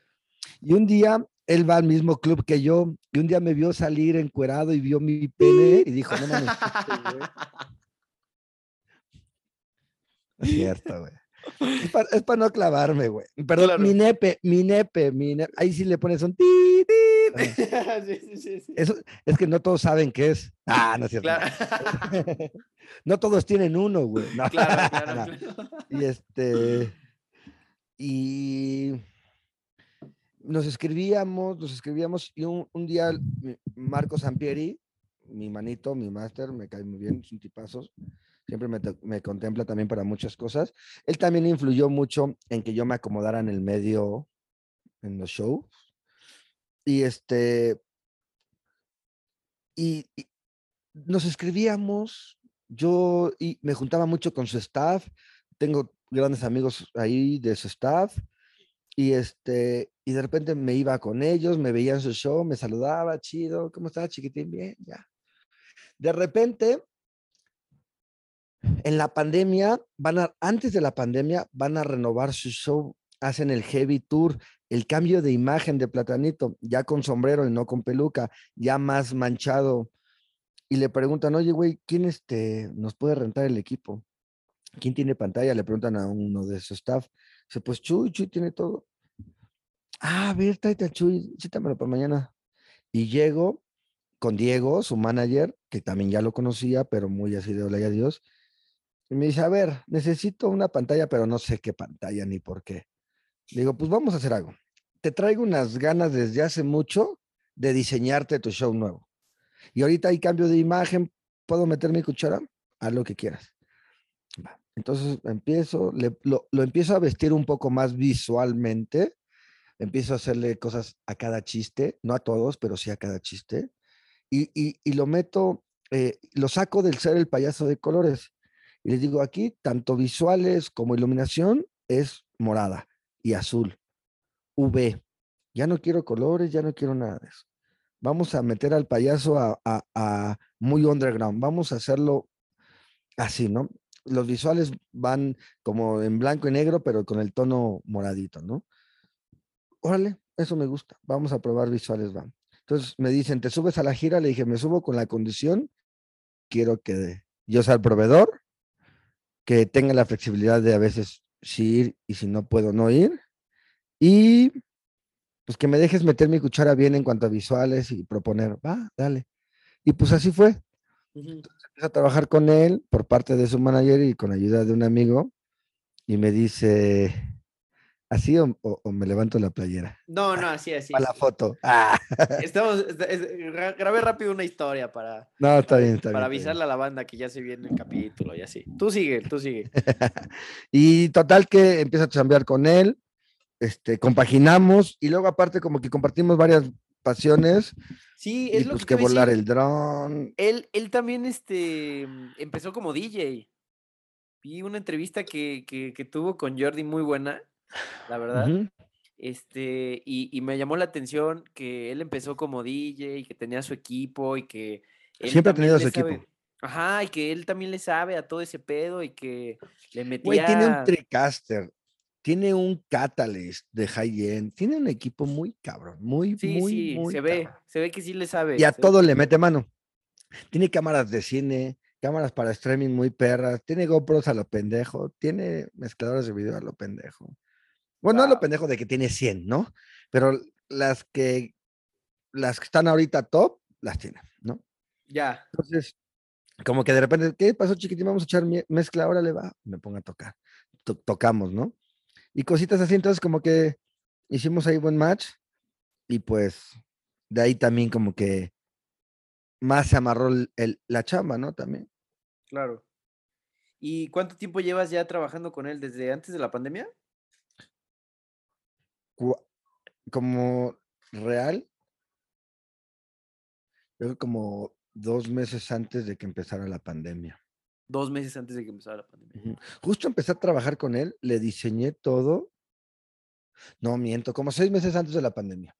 Y un día él va al mismo club que yo, y un día me vio salir encuerado y vio mi pene y dijo, no mames. es cierto, güey. Es para no clavarme, güey. Perdón, mi nepe, mi nepe, mi nepe. Ahí sí le pones un ti, sí, sí, sí, Eso, es que no todos saben qué es. Ah, no es cierto. no todos tienen uno, güey. claro, claro, Y este. Y nos escribíamos, nos escribíamos y un, día Marco Sampieri, mi manito, mi máster, me cae muy bien, es un tipazo, siempre me, contempla también para muchas cosas. Él también influyó mucho en que yo me acomodara en el medio, en los shows. Y este, y, nos escribíamos, yo y me juntaba mucho con su staff, tengo grandes amigos ahí de su staff, y este, y de repente me iba con ellos, me veía en su show, me saludaba, chido, ¿cómo estás, chiquitín? Bien, ya. De repente, en la pandemia, van antes de la pandemia, van a renovar su show, hacen el heavy tour, el cambio de imagen de Platanito, ya con sombrero y no con peluca, ya más manchado. Y le preguntan, oye, güey, ¿quién este, nos puede rentar el equipo? ¿Quién tiene pantalla? Le preguntan a uno de su staff. Dice, pues Chuy, Chuy tiene todo. Ah, a ver, tráete a Chuy, cítamelo para mañana. Y llego con Diego, su manager, que también ya lo conocía, pero muy así de hola y adiós. Y me dice, a ver, necesito una pantalla, pero no sé qué pantalla ni por qué. digo, pues vamos a hacer algo. Te traigo unas ganas desde hace mucho de diseñarte tu show nuevo. Y ahorita hay cambio de imagen, ¿puedo meter mi cuchara? Haz lo que quieras. Entonces empiezo, lo, empiezo a vestir un poco más visualmente, empiezo a hacerle cosas a cada chiste, no a todos, pero sí a cada chiste, y, lo meto, eh, lo saco del ser el payaso de colores. Y les digo, aquí, tanto visuales como iluminación, es morada y azul, V. Ya no quiero colores, ya no quiero nada de eso. Vamos a meter al payaso a muy underground, vamos a hacerlo así, ¿no? los visuales van como en blanco y negro, pero con el tono moradito, ¿no? Órale, eso me gusta. Vamos a probar visuales, van. Entonces me dicen, ¿te subes a la gira? Le dije, me subo con la condición, quiero que yo sea el proveedor, que tenga la flexibilidad de a veces sí ir y si no puedo no ir. Y pues que me dejes meter mi cuchara bien en cuanto a visuales y proponer, va, dale. Y pues así fue. Entonces empiezo a trabajar con él por parte de su manager y con ayuda de un amigo y me dice, ¿así o, me levanto la playera? No, no, así, así. Para la foto. Ah. Estamos, grabé rápido una historia para, no, está bien, está para avisarle a la banda que ya se viene el capítulo y así. Tú sigue, tú sigue. y total que empiezo a chambear con él, este, compaginamos y luego aparte como que compartimos varias pasiones. Sí, es lo pues que, volar el dron. Él, él también este, empezó como DJ. Vi una entrevista que, que, tuvo con Jordi muy buena, la verdad. Este, y, me llamó la atención que él empezó como DJ y que tenía su equipo y que. Siempre ha tenido su equipo. Ajá, y que él también le sabe a todo ese pedo y que le metía. Güey, tiene un tricaster tiene un Catalyst de high-end, tiene un equipo muy cabrón, muy, sí, muy, sí, muy se ve, se ve que sí le sabe. Y a todo le mete mano. Tiene cámaras de cine, cámaras para streaming muy perras, tiene GoPros a lo pendejo, tiene mezcladores de video a lo pendejo. Bueno, no a lo pendejo de que tiene 100, ¿no? Pero las que las que están ahorita top las tiene, ¿no? Ya. Entonces, como que de repente, ¿qué pasó, chiquitín? Vamos a echar mezcla, ahora le va, me pongo a tocar. tocamos, ¿no? Y cositas así, entonces como que hicimos ahí buen match y pues de ahí también como que más se amarró el, la chamba, ¿no? También. Claro. ¿Y cuánto tiempo llevas ya trabajando con él? ¿Desde antes de la pandemia? Como real, creo como dos meses antes de que empezara la pandemia. Dos meses antes de que empezara la pandemia. Justo empecé a trabajar con él, le diseñé todo. No, miento, como seis meses antes de la pandemia.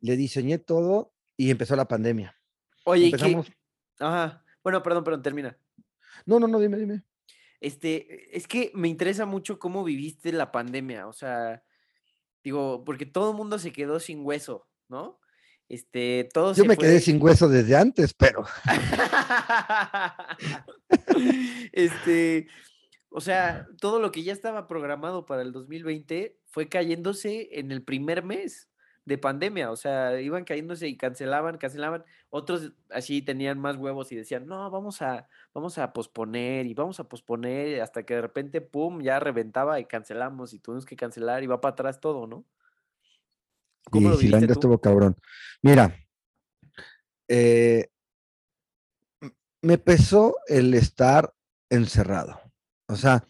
Le diseñé todo y empezó la pandemia. Oye, Empezamos... Ajá. Bueno, perdón, perdón, termina. No, no, no, dime, dime. Este, es que me interesa mucho cómo viviste la pandemia. O sea, digo, porque todo el mundo se quedó sin hueso, ¿no? Este, Yo me quedé sin hueso desde antes, pero. este, o sea, todo lo que ya estaba programado para el 2020 fue cayéndose en el primer mes de pandemia, o sea, iban cayéndose y cancelaban, cancelaban. Otros así tenían más huevos y decían, no, vamos a, vamos a posponer y vamos a posponer hasta que de repente, pum, ya reventaba y cancelamos y tuvimos que cancelar y va para atrás todo, ¿no? ¿Cómo y lo estuvo cabrón. Mira, eh, me pesó el estar encerrado. O sea,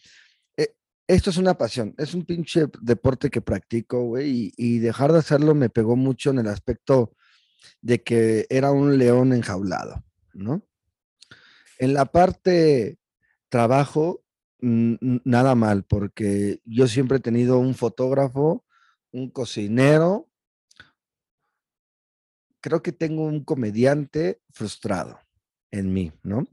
eh, esto es una pasión, es un pinche deporte que practico, güey, y, dejar de hacerlo me pegó mucho en el aspecto de que era un león enjaulado, ¿no? En la parte trabajo, nada mal, porque yo siempre he tenido un fotógrafo, un cocinero, creo que tengo un comediante frustrado en mí, ¿no?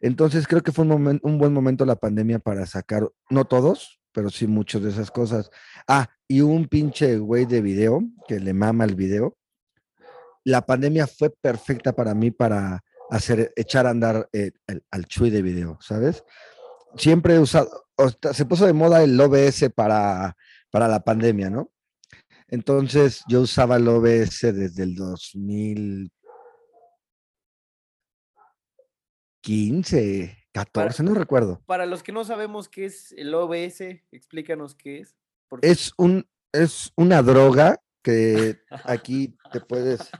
Entonces creo que fue un, buen momento la pandemia para sacar, no todos, pero sí muchas de esas cosas. Ah, y un pinche güey de video que le mama el video. La pandemia fue perfecta para mí para hacer, echar a andar eh, al chui de video, ¿sabes? Siempre he usado, se puso de moda el OBS para, para la pandemia, ¿no? Entonces yo usaba el OBS desde el 2015, 14, no recuerdo. Para los que no sabemos qué es el OBS, explícanos qué es. Es, un, es una droga que aquí te puedes...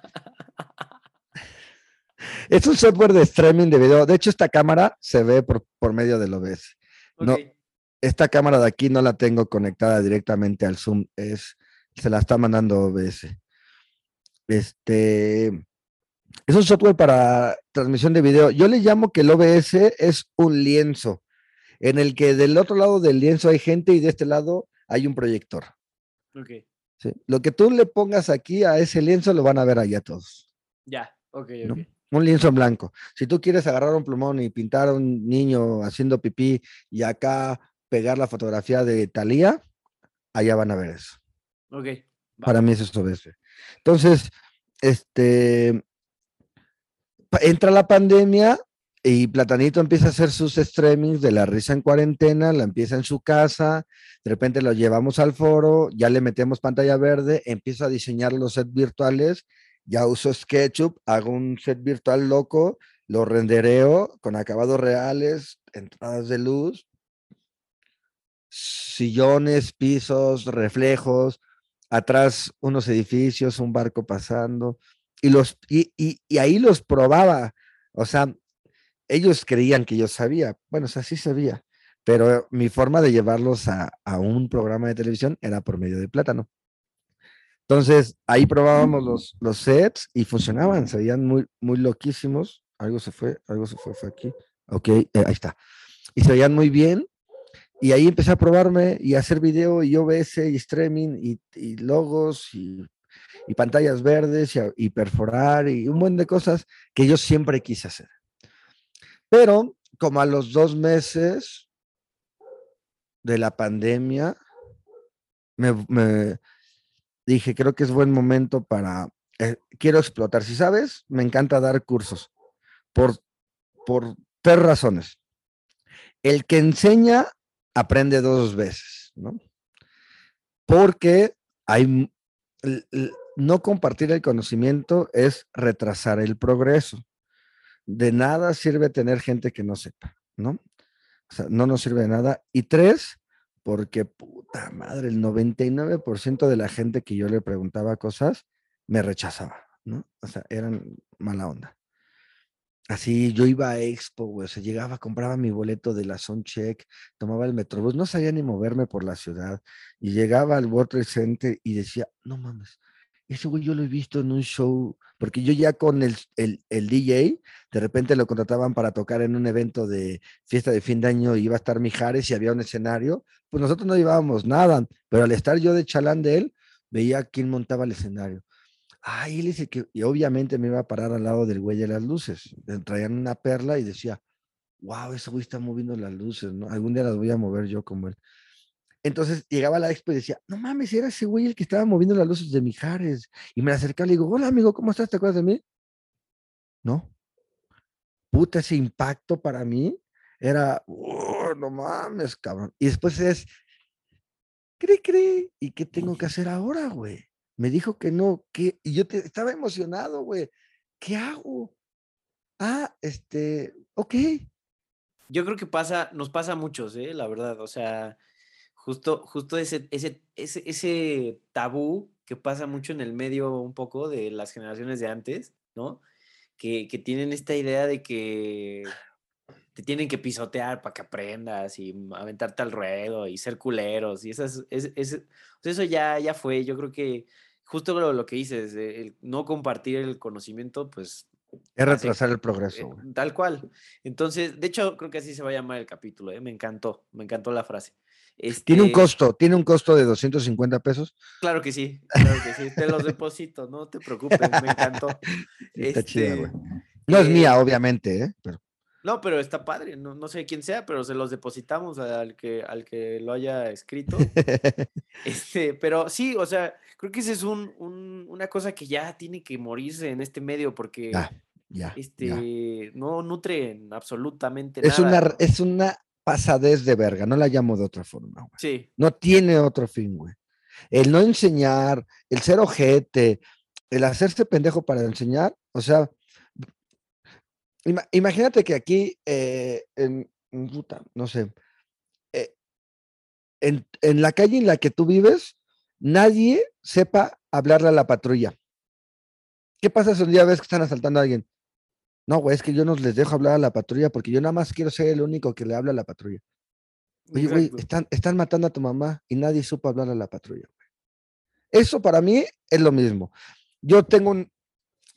Es un software de streaming de video. De hecho, esta cámara se ve por, medio del OBS. No, esta cámara de aquí no la tengo conectada directamente al Zoom. Es se la está mandando OBS. Este es un software para transmisión de video. Yo le llamo que el OBS es un lienzo en el que del otro lado del lienzo hay gente y de este lado hay un proyector. Ok. Lo que tú le pongas aquí a ese lienzo lo van a ver allá todos. Ya, ok, Un lienzo en blanco. Si tú quieres agarrar un plumón y pintar a un niño haciendo pipí y acá pegar la fotografía de Talía, allá van a ver eso. Ok. Para mí eso es OBS. Entonces, este, entra la pandemia y Platanito empieza a hacer sus streamings de la risa en cuarentena, la empieza en su casa, de repente lo llevamos al foro, ya le metemos pantalla verde, empiezo a diseñar los sets virtuales, ya uso SketchUp, hago un set virtual loco, lo rendereo con acabados reales, entradas de luz, sillones, pisos, reflejos, atrás unos edificios, un barco pasando, y, los, y, y, ahí los probaba. O sea, ellos creían que yo sabía, bueno, o sea, sí sabía, pero mi forma de llevarlos a, a un programa de televisión era por medio de plátano. Entonces, ahí probábamos los, los sets y funcionaban, se veían muy, muy loquísimos. Algo se fue, algo se fue, fue aquí. Ok, eh, ahí está. Y se veían muy bien y ahí empecé a probarme y a hacer video y OBS y streaming y, logos y, pantallas verdes y, perforar y un buen de cosas que yo siempre quise hacer. Pero como a los dos meses de la pandemia, me, dije, creo que es buen momento para, eh, quiero explotar. Si sabes, me encanta dar cursos por, por tres razones. El que enseña aprende dos veces, ¿no? Porque hay, no compartir el conocimiento es retrasar el progreso. De nada sirve tener gente que no sepa, ¿no? O sea, no nos sirve de nada. Y tres, porque puta madre, el 99% de la gente que yo le preguntaba cosas me rechazaba, ¿no? O sea, eran mala onda. Así, yo iba a Expo, güey, o sea, llegaba, compraba mi boleto de la Check, tomaba el Metrobús, no sabía ni moverme por la ciudad, y llegaba al World Trade Center y decía, no mames, ese güey yo lo he visto en un show, porque yo ya con el, el, el, DJ, de repente lo contrataban para tocar en un evento de fiesta de fin de año, iba a estar Mijares y había un escenario, pues nosotros no llevábamos nada, pero al estar yo de chalán de él, veía quién montaba el escenario. Ah, él dice que, y obviamente me iba a parar al lado del güey de las luces. Traían una perla y decía, wow, ese güey está moviendo las luces, ¿no? Algún día las voy a mover yo como él. Entonces llegaba a la expo y decía, no mames, era ese güey el que estaba moviendo las luces de Mijares. Y me acercaba y le digo, hola amigo, ¿cómo estás? ¿Te acuerdas de mí? No. Puta, ese impacto para mí era, oh, no mames, cabrón. Y después es, cree, cree, ¿y qué tengo que hacer ahora, güey? Me dijo que no, que, y yo te, estaba emocionado, güey. ¿Qué hago? Ah, este, ok. Yo creo que pasa, nos pasa a muchos, ¿eh? la verdad. O sea, justo, justo ese, ese, ese, ese tabú que pasa mucho en el medio un poco de las generaciones de antes, ¿no? Que, que tienen esta idea de que te tienen que pisotear para que aprendas y aventarte al ruedo y ser culeros y esas, es, eso ya, ya fue. Yo creo que justo lo, lo que dices, el no compartir el conocimiento, pues... Es retrasar el progreso. Eh, tal cual. Entonces, de hecho, creo que así se va a llamar el capítulo, ¿eh? me encantó, me encantó la frase. ¿Tiene un este costo? ¿Tiene un costo de 250 pesos? Claro que sí, claro que sí. Te los deposito, no te preocupes, me encantó. Está chida, güey. Este, no es mía, eh, obviamente, ¿eh? Pero... No, pero está padre, no, no, sé quién sea, pero se los depositamos al que, al que lo haya escrito. este, pero sí, o sea, creo que esa es un, una cosa que ya tiene que morirse en este medio porque ya, este, no nutre absolutamente es nada. Una, es una pasadez de verga, no la llamo de otra forma. Güey. Sí. No tiene otro fin, güey. El no enseñar, el ser ojete, el hacerse pendejo para enseñar, o sea, imagínate que aquí, eh, en, no sé, eh, en, en, la calle en la que tú vives, nadie sepa hablarle a la patrulla. ¿Qué pasa si un día ves que están asaltando a alguien? No, güey, es que yo no les dejo hablar a la patrulla porque yo nada más quiero ser el único que le habla a la patrulla. Oye, güey, están, están matando a tu mamá y nadie supo hablar a la patrulla. Eso para mí es lo mismo. Yo tengo un,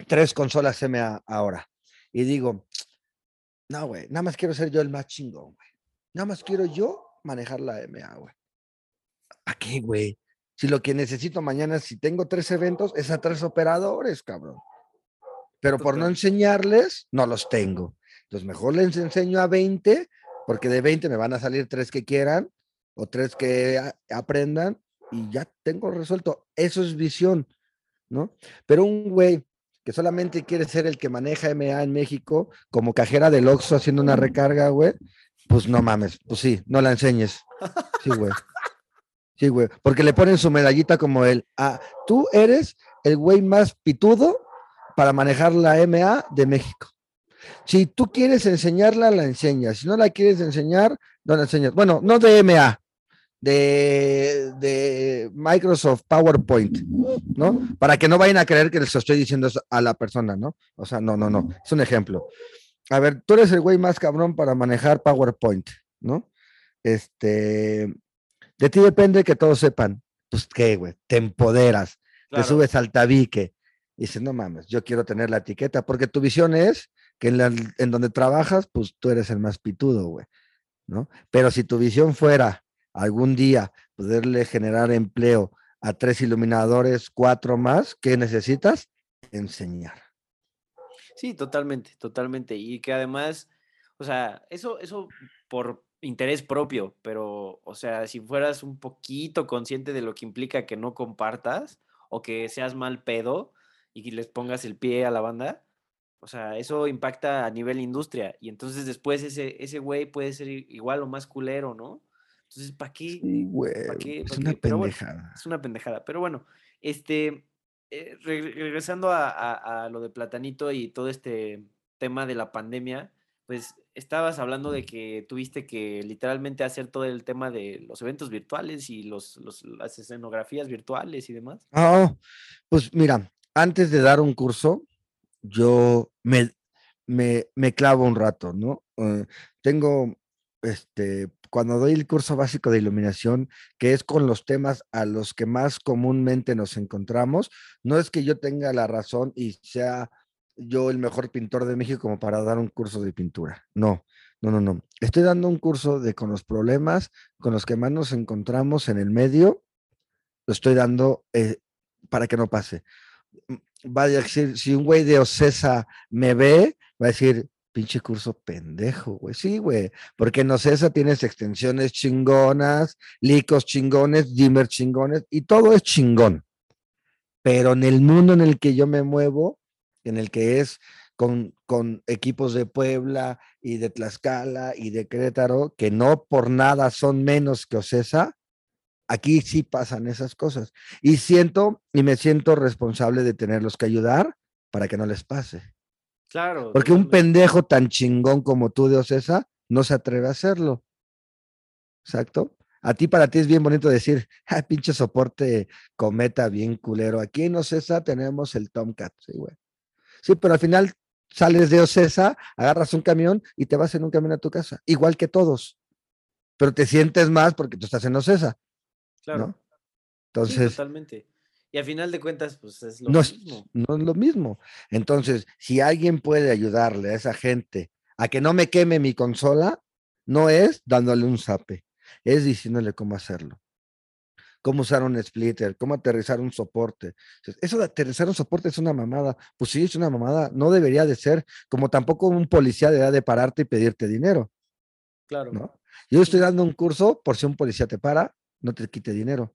tres consolas MA ahora y digo, no, güey, nada más quiero ser yo el más chingón, güey. Nada más quiero yo manejar la MA, güey. ¿A qué, güey? Si lo que necesito mañana, si tengo tres eventos, es a tres operadores, cabrón. Pero por no enseñarles, no los tengo. Entonces, mejor les enseño a 20, porque de 20 me van a salir tres que quieran o tres que aprendan y ya tengo resuelto. Eso es visión, ¿no? Pero un güey que solamente quiere ser el que maneja MA en México, como cajera del Oxxo haciendo una recarga, güey, pues no mames, pues sí, no la enseñes. Sí, güey. Sí, güey, porque le ponen su medallita como él. Ah, tú eres el güey más pitudo para manejar la MA de México. Si tú quieres enseñarla, la enseñas. Si no la quieres enseñar, no la enseñas. Bueno, no de MA, de, de, Microsoft PowerPoint, ¿no? Para que no vayan a creer que les estoy diciendo eso a la persona, ¿no? O sea, no, no, no, es un ejemplo. A ver, tú eres el güey más cabrón para manejar PowerPoint, ¿no? Este, de ti depende que todos sepan. Pues qué, güey, te empoderas, te subes al tabique. Y dices, no mames, yo quiero tener la etiqueta, porque tu visión es que en, en donde trabajas, pues tú eres el más pitudo, güey, ¿no? Pero si tu visión fuera algún día poderle generar empleo a tres iluminadores, cuatro más, ¿qué necesitas? Enseñar. Sí, totalmente, totalmente. Y que además, o sea, eso, eso por, interés propio, pero, o sea, si fueras un poquito consciente de lo que implica que no compartas o que seas mal pedo y que les pongas el pie a la banda, o sea, eso impacta a nivel industria y entonces después ese, ese güey puede ser igual o más culero, ¿no? Entonces, ¿para qué? Es una pendejada. es una pendejada. Pero bueno, este, eh, regresando a, lo de Platanito y todo este tema de la pandemia, pues estabas hablando de que tuviste que literalmente hacer todo el tema de los eventos virtuales y los, las escenografías virtuales y demás. Ah, pues mira, antes de dar un curso, yo me, me, me clavo un rato, ¿no? Eh, tengo, este, cuando doy el curso básico de iluminación, que es con los temas a los que más comúnmente nos encontramos, no es que yo tenga la razón y sea yo el mejor pintor de México como para dar un curso de pintura. No, no, no, no. Estoy dando un curso de con los problemas con los que más nos encontramos en el medio, lo estoy dando eh, para que no pase. Mm, vaya decir, si un güey de Ocesa me ve, va a decir, pinche curso pendejo, güey. Sí, güey, porque en Ocesa tienes extensiones chingonas, licos chingones, dimmer chingones, y todo es chingón. Pero en el mundo en el que yo me muevo, en el que es con, con, equipos de Puebla y de Tlaxcala y de Querétaro, que no por nada son menos que Ocesa, aquí sí pasan esas cosas. Y siento y me siento responsable de tenerlos que ayudar para que no les pase. Claro. Porque un pendejo tan chingón como tú de Ocesa no se atreve a hacerlo. Exacto. A ti, para ti es bien bonito decir, ah, pinche soporte cometa bien culero. Aquí en Ocesa tenemos el Tomcat, sí, güey. Sí, pero al final sales de Ocesa, agarras un camión y te vas en un camión a tu casa, igual que todos. Pero te sientes más porque tú estás en Ocesa. Claro. Entonces. totalmente. Y al final de cuentas, pues es lo mismo. no es lo mismo. Entonces, si alguien puede ayudarle a esa gente a que no me queme mi consola, no es dándole un zape, es diciéndole cómo hacerlo cómo usar un splitter, cómo aterrizar un soporte. Eso de aterrizar un soporte es una mamada. Pues sí, es una mamada. No debería de ser como tampoco un policía de edad de pararte y pedirte dinero. Claro. ¿no? Yo estoy dando un curso por si un policía te para, no te quite dinero.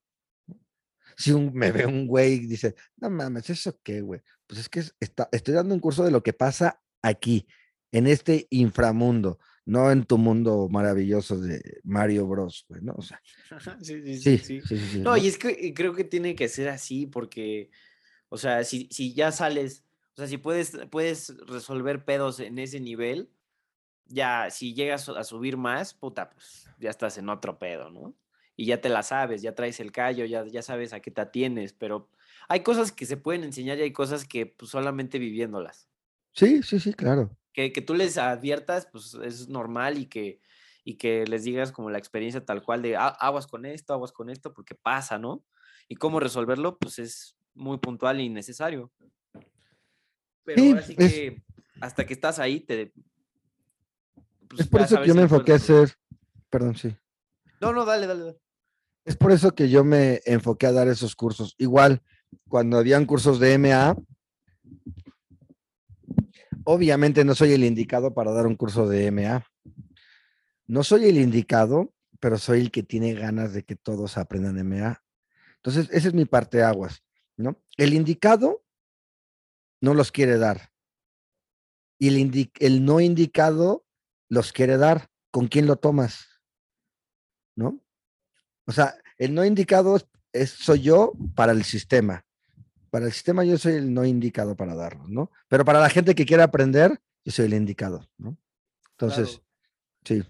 Si un, me ve un güey y dice, no mames, ¿eso qué, güey? Pues es que está, estoy dando un curso de lo que pasa aquí, en este inframundo no en tu mundo maravilloso de Mario Bros, güey, ¿no? O sea, sí, sí, sí, sí, No, y es que creo que tiene que ser así porque, o sea, si, si ya sales, o sea, si puedes, puedes resolver pedos en ese nivel, ya si llegas a subir más, puta, pues ya estás en otro pedo, ¿no? Y ya te la sabes, ya traes el callo, ya, ya sabes a qué te atienes, pero hay cosas que se pueden enseñar y hay cosas que pues, solamente viviéndolas. Sí, sí, sí, claro que, tú les adviertas, pues es normal y que, y que les digas como la experiencia tal cual de ah, aguas con esto, aguas con esto, porque pasa, ¿no? Y cómo resolverlo, pues es muy puntual y necesario. Pero ahora sí que hasta que estás ahí, te. Pues, es por eso que yo me enfoqué a hacer. Perdón, sí. No, no, dale, dale, dale. Es por eso que yo me enfoqué a dar esos cursos. Igual, cuando habían cursos de MA, obviamente no soy el indicado para dar un curso de MA. No soy el indicado, pero soy el que tiene ganas de que todos aprendan MA. Entonces, esa es mi parte de aguas, ¿no? El indicado no los quiere dar. Y el, el no indicado los quiere dar. ¿Con quién lo tomas? ¿No? O sea, el no indicado es, soy yo para el sistema para el sistema yo soy el no indicado para darlo, ¿no? Pero para la gente que quiere aprender, yo soy el indicado, ¿no? Entonces, sí.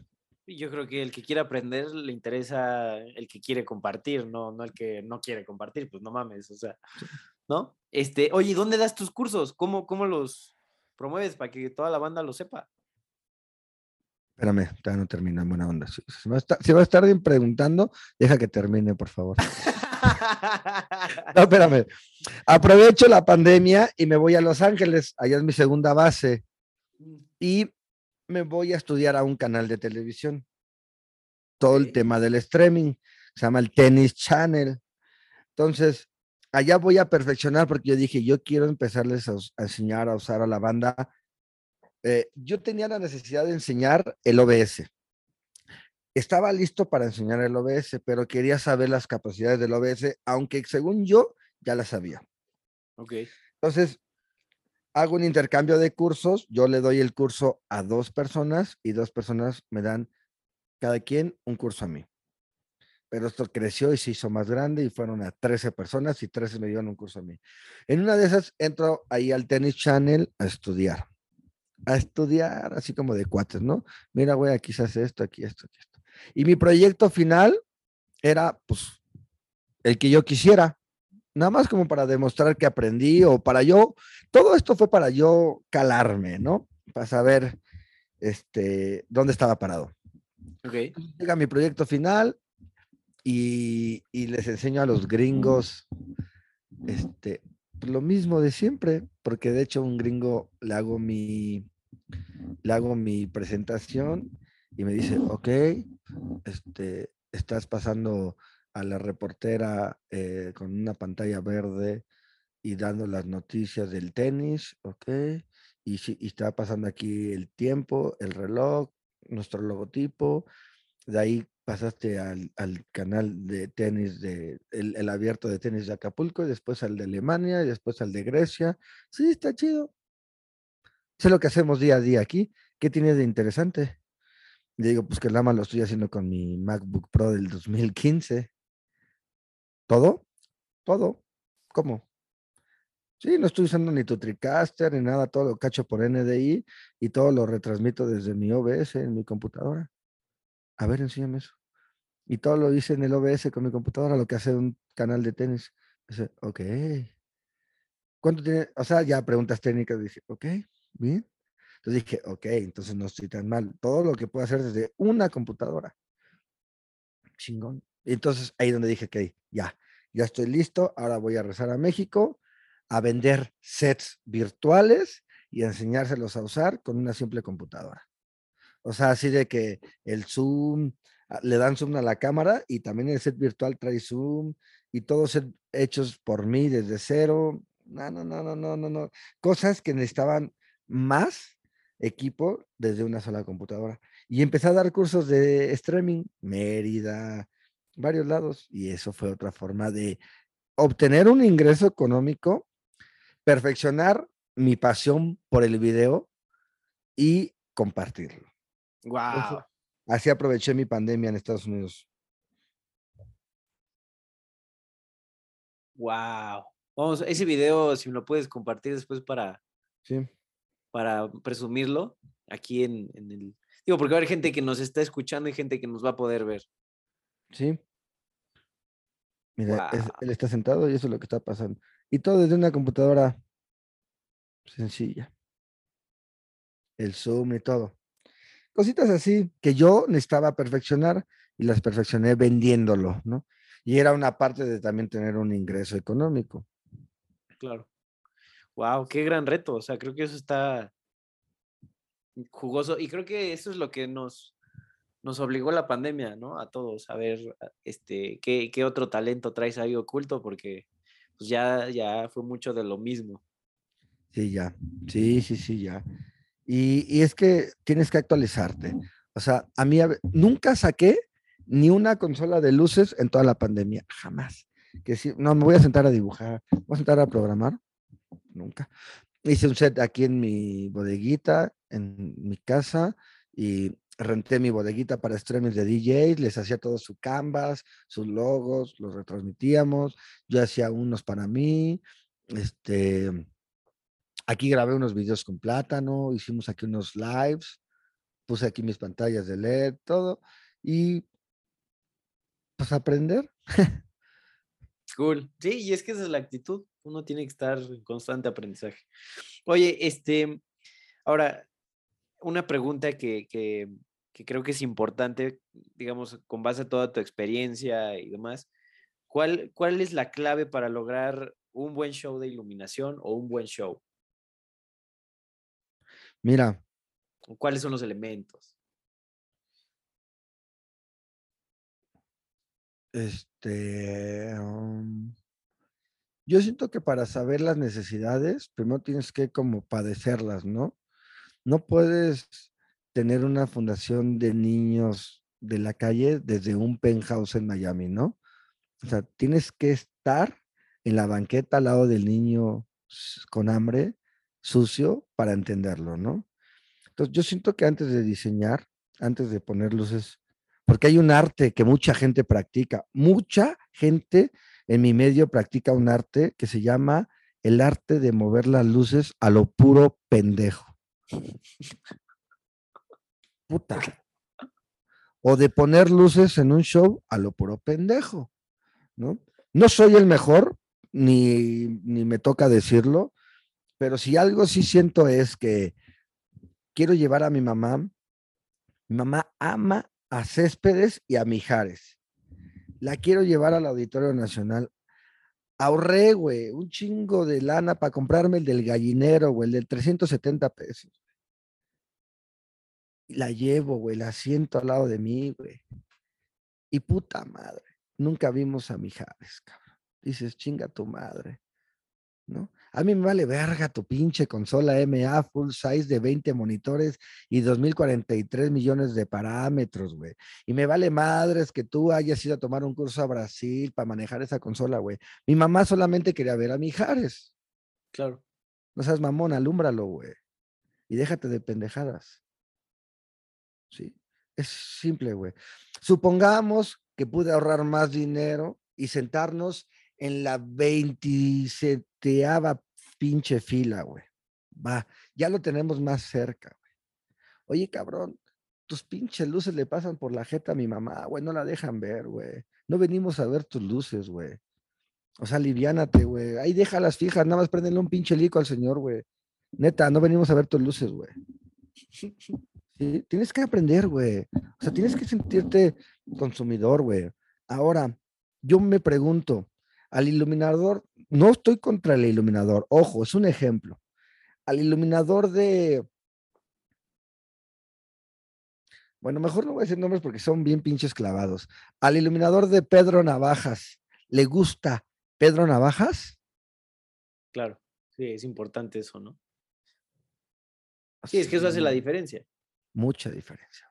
Yo creo que el que quiere aprender le interesa el que quiere compartir, no, no el que no quiere compartir, pues no mames, o sea, ¿no? Este, oye, ¿dónde das tus cursos? ¿Cómo, cómo los promueves para que toda la banda lo sepa? Espérame, todavía no termina en buena onda. Si, va a estar, si va a estar bien preguntando, deja que termine, por favor. No, espérame. Aprovecho la pandemia y me voy a Los Ángeles. Allá es mi segunda base. Y me voy a estudiar a un canal de televisión. Todo el tema del streaming. Se llama el Tennis Channel. Entonces, allá voy a perfeccionar porque yo dije, yo quiero empezarles a, enseñar a usar a la banda. Eh, yo tenía la necesidad de enseñar el OBS. estaba listo para enseñar el OBS, pero quería saber las capacidades del OBS, aunque según yo ya las sabía. Ok. Entonces, hago un intercambio de cursos, yo le doy el curso a dos personas y dos personas me dan cada quien un curso a mí. Pero esto creció y se hizo más grande y fueron a 13 personas y 13 me dieron un curso a mí. En una de esas entro ahí al Tennis Channel a estudiar. A estudiar así como de cuates, ¿no? Mira, güey, aquí se hace esto, aquí esto, aquí esto. Y mi proyecto final era, pues, el que yo quisiera. Nada más como para demostrar que aprendí o para yo, todo esto fue para yo calarme, ¿no? Para saber este, dónde estaba parado. Ok. Llega mi proyecto final y, y les enseño a los gringos este, lo mismo de siempre, porque de hecho un gringo le hago mi, le hago mi presentación y me dice, ok, este, estás pasando a la reportera eh, con una pantalla verde y dando las noticias del tenis, ok, y, y está pasando aquí el tiempo, el reloj, nuestro logotipo, de ahí pasaste al, al canal de tenis, de, el, abierto de tenis de Acapulco, y después al de Alemania, y después al de Grecia. Sí, está chido. Es lo que hacemos día a día aquí. ¿Qué tiene de interesante? Le digo, pues que más lo estoy haciendo con mi MacBook Pro del 2015. ¿Todo? Todo. ¿Cómo? Sí, no estoy usando ni tu TriCaster ni nada, todo lo cacho por NDI y todo lo retransmito desde mi OBS en mi computadora. A ver, enséñame eso. Y todo lo hice en el OBS con mi computadora, lo que hace un canal de tenis. Dice, ok. ¿Cuánto tiene? O sea, ya preguntas técnicas, dije, ok, bien. Entonces dije, ok, entonces no estoy tan mal. Todo lo que puedo hacer desde una computadora. Chingón. Entonces ahí donde dije, ok, ya, ya estoy listo. Ahora voy a rezar a México a vender sets virtuales y a enseñárselos a usar con una simple computadora. O sea, así de que el Zoom, ah, le dan Zoom a la cámara y también el set virtual trae Zoom y todos hechos por mí desde cero. No, no, no, no, no, no, no. Cosas que necesitaban más equipo desde una sola computadora. Y empecé a dar cursos de streaming, Mérida, varios lados, y eso fue otra forma de obtener un ingreso económico, perfeccionar mi pasión por el video y compartirlo. Wow. así aproveché mi pandemia en Estados Unidos. Wow. Vamos, ese video, si me lo puedes compartir después para, sí. para presumirlo aquí en, en, el. Digo, porque va a haber gente que nos está escuchando y gente que nos va a poder ver. Sí. Mira, wow. es, él está sentado y eso es lo que está pasando. Y todo desde una computadora sencilla. El Zoom y todo. Cositas así que yo necesitaba perfeccionar y las perfeccioné vendiéndolo, ¿no? Y era una parte de también tener un ingreso económico. Claro. Wow, qué gran reto. O sea, creo que eso está jugoso y creo que eso es lo que nos, nos obligó la pandemia, ¿no? A todos a ver este, qué, qué otro talento traes ahí oculto, porque pues ya, ya fue mucho de lo mismo. Sí, ya. Sí, sí, sí, ya. Y, y, es que tienes que actualizarte. O sea, a mí nunca saqué ni una consola de luces en toda la pandemia, jamás. Que si, no, me voy a sentar a dibujar, voy a sentar a programar, nunca. Hice un set aquí en mi bodeguita, en mi casa, y renté mi bodeguita para estrenos de DJs, les hacía todo su canvas, sus logos, los retransmitíamos, yo hacía unos para mí, este, Aquí grabé unos videos con plátano, hicimos aquí unos lives, puse aquí mis pantallas de LED, todo, y pues aprender. Cool. Sí, y es que esa es la actitud. Uno tiene que estar en constante aprendizaje. Oye, este, ahora, una pregunta que, que, creo que es importante, digamos, con base a toda tu experiencia y demás, ¿cuál, ¿cuál es la clave para lograr un buen show de iluminación o un buen show? Mira. ¿Cuáles son los elementos? Este. Um, yo siento que para saber las necesidades, primero tienes que como padecerlas, ¿no? No puedes tener una fundación de niños de la calle desde un penthouse en Miami, ¿no? O sea, tienes que estar en la banqueta al lado del niño con hambre, sucio, para entenderlo, ¿no? Entonces, yo siento que antes de diseñar, antes de poner luces, porque hay un arte que mucha gente practica, mucha gente en mi medio practica un arte que se llama el arte de mover las luces a lo puro pendejo. Puta. O de poner luces en un show a lo puro pendejo, ¿no? No soy el mejor, ni, ni me toca decirlo, pero si algo sí siento es que quiero llevar a mi mamá. Mi mamá ama a Céspedes y a Mijares. La quiero llevar al Auditorio Nacional ahorré, güey, un chingo de lana para comprarme el del gallinero, güey, el del 370 pesos. la llevo, güey, la siento al lado de mí, güey. Y puta madre, nunca vimos a Mijares, cabrón. Dices, chinga tu madre, ¿no? A mí me vale verga tu pinche consola MA full size de 20 monitores y 2043 millones de parámetros, güey. Y me vale madres que tú hayas ido a tomar un curso a Brasil para manejar esa consola, güey. Mi mamá solamente quería ver a Mijares. Claro. No seas mamón, alúmbralo, güey. Y déjate de pendejadas. Sí. Es simple, güey. Supongamos que pude ahorrar más dinero y sentarnos en la 27 pinche fila, güey. Va, ya lo tenemos más cerca, güey. Oye, cabrón, tus pinches luces le pasan por la jeta a mi mamá, güey, no la dejan ver, güey. No venimos a ver tus luces, güey. O sea, aliviánate, güey. Ahí déjalas fijas, nada más prendenle un pinche lico al señor, güey. Neta, no venimos a ver tus luces, güey. Sí, tienes que aprender, güey. O sea, tienes que sentirte consumidor, güey. Ahora, yo me pregunto, al iluminador, no estoy contra el iluminador, ojo, es un ejemplo. Al iluminador de... Bueno, mejor no voy a decir nombres porque son bien pinches clavados. Al iluminador de Pedro Navajas, ¿le gusta Pedro Navajas? Claro, sí, es importante eso, ¿no? Sí, es que eso hace la diferencia. Mucha diferencia.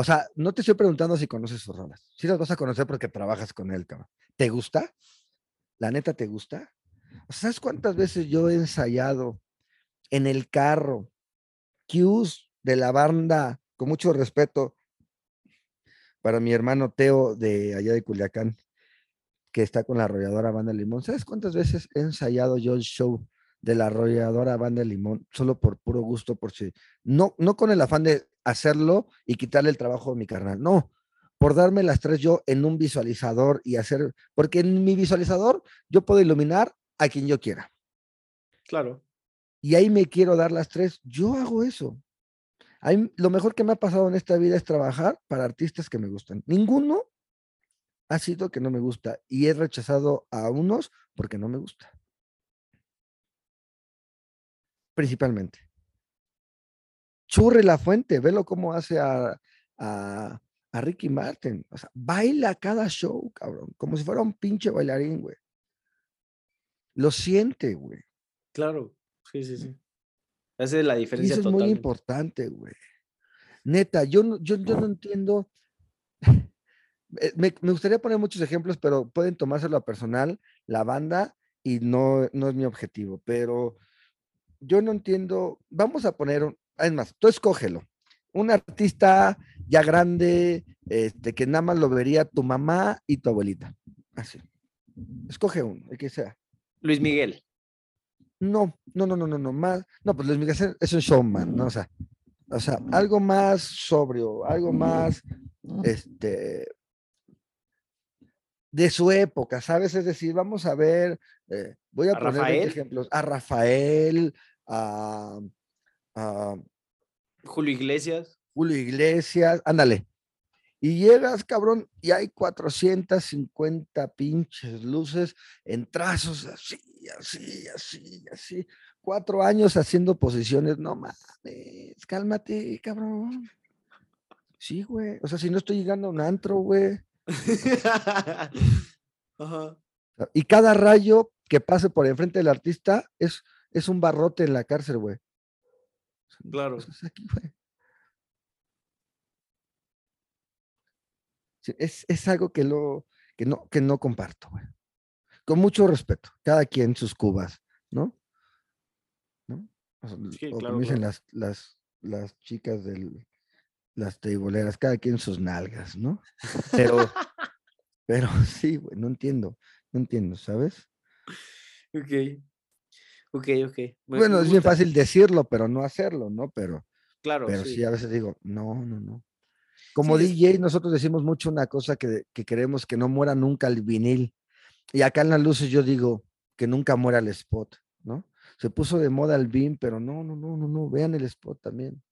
O sea, no te estoy preguntando si conoces sus rolas. Sí las vas a conocer porque trabajas con él, cabrón. ¿Te gusta? ¿La neta te gusta? ¿Sabes cuántas veces yo he ensayado en el carro cues de la banda, con mucho respeto para mi hermano Teo de allá de Culiacán, que está con la arrolladora Banda Limón? ¿Sabes cuántas veces he ensayado yo el show de la arrolladora Banda Limón solo por puro gusto, por si no, no con el afán de hacerlo y quitarle el trabajo a mi carnal. No, por darme las tres yo en un visualizador y hacer, porque en mi visualizador yo puedo iluminar a quien yo quiera. Claro. Y ahí me quiero dar las tres. Yo hago eso. lo mejor que me ha pasado en esta vida es trabajar para artistas que me gustan. Ninguno ha sido que no me gusta y he rechazado a unos porque no me gusta. Principalmente. Churre la fuente, velo cómo hace a, a, Ricky Martin. O sea, baila cada show, cabrón, como si fuera un pinche bailarín, güey. Lo siente, güey. Claro, sí, sí, sí. Esa es la diferencia. eso es muy importante, güey. Neta, yo no, yo, yo no entiendo. Eh, me, me, gustaría poner muchos ejemplos, pero pueden tomárselo a personal, la banda, y no, no es mi objetivo. Pero yo no entiendo. Vamos a poner un, es más, tú escógelo. Un artista ya grande, este, que nada más lo vería tu mamá y tu abuelita. Así. Escoge uno, el que sea. Luis Miguel. No, no, no, no, no, no, más. No, pues Luis Miguel es un showman, ¿no? O sea, o sea, algo más sobrio, algo más, este, de su época, ¿sabes? Es decir, vamos a ver, eh, voy a, poner ejemplos, a Rafael, a, Julio Iglesias. Julio Iglesias, ándale. Y llegas, cabrón, y hay 450 pinches luces en trazos así, así, así, así. Cuatro años haciendo posiciones, no mames, cálmate, cabrón. Sí, güey. O sea, si no estoy llegando a un antro, güey. Y cada rayo que pase por enfrente del artista es, es un barrote en la cárcel, güey. Claro. aquí, güey. Es, es algo que, lo, que, no, que no comparto, güey. Con mucho respeto, cada quien sus cubas, ¿no? ¿No? O, como dicen las, las, las chicas del, las teiboleras, cada quien sus nalgas, ¿no? Pero, pero sí, güey, no entiendo, no entiendo, ¿sabes? Ok. Ok, ok. bueno, es bien fácil decirlo, pero no hacerlo, ¿no? Pero, claro, pero sí. a veces digo, no, no, no. Como DJ, nosotros decimos mucho una cosa que, que, queremos que no muera nunca el vinil. Y acá en las luces yo digo que nunca muera el spot, ¿no? Se puso de moda el BIM, pero no, no, no, no, no, vean el spot también.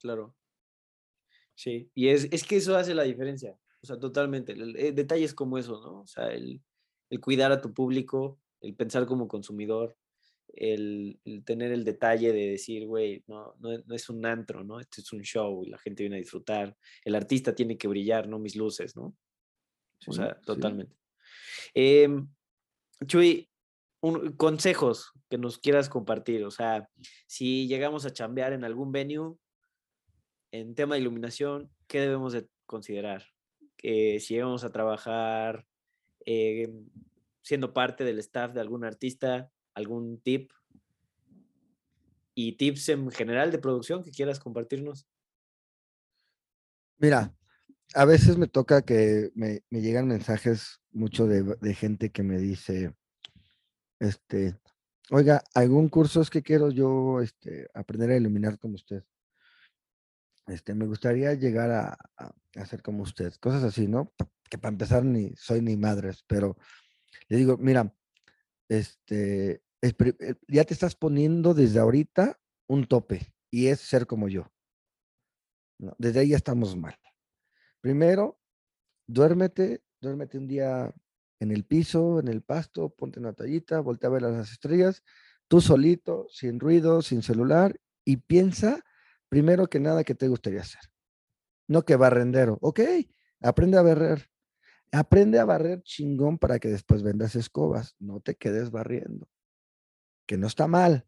Claro. Sí, y es, es que eso hace la diferencia, o sea, totalmente. Eh, detalles como eso, ¿no? O sea, el, el cuidar a tu público, el pensar como consumidor, el, tener el detalle de decir, güey, no, no, es un antro, ¿no? Esto es un show y la gente viene a disfrutar. El artista tiene que brillar, no mis luces, ¿no? o sea, totalmente. Em, Chuy, consejos que nos quieras compartir. O sea, si llegamos a chambear en algún venue, en tema de iluminación, ¿qué debemos de considerar? si llegamos a trabajar em, siendo parte del staff de algún artista, algún tip y tips en general de producción que quieras compartirnos. Mira, a veces me toca que me, llegan mensajes mucho de, gente que me dice, este, oiga, algún curso es que quiero yo este, aprender a iluminar como usted. Este, me gustaría llegar a, a, ser como usted, cosas así, ¿no? Que para empezar ni soy ni madres, pero le digo, mira, este, ya te estás poniendo desde ahorita un tope y es ser como yo. desde ahí ya estamos mal. Primero, duérmete, duérmete un día en el piso, en el pasto, ponte una tallita, voltea a ver las estrellas, tú solito, sin ruido, sin celular, y piensa primero que nada que te gustaría hacer. No que barrendero. Ok, aprende a barrer. Aprende a barrer chingón para que después vendas escobas. No te quedes barriendo que no está mal,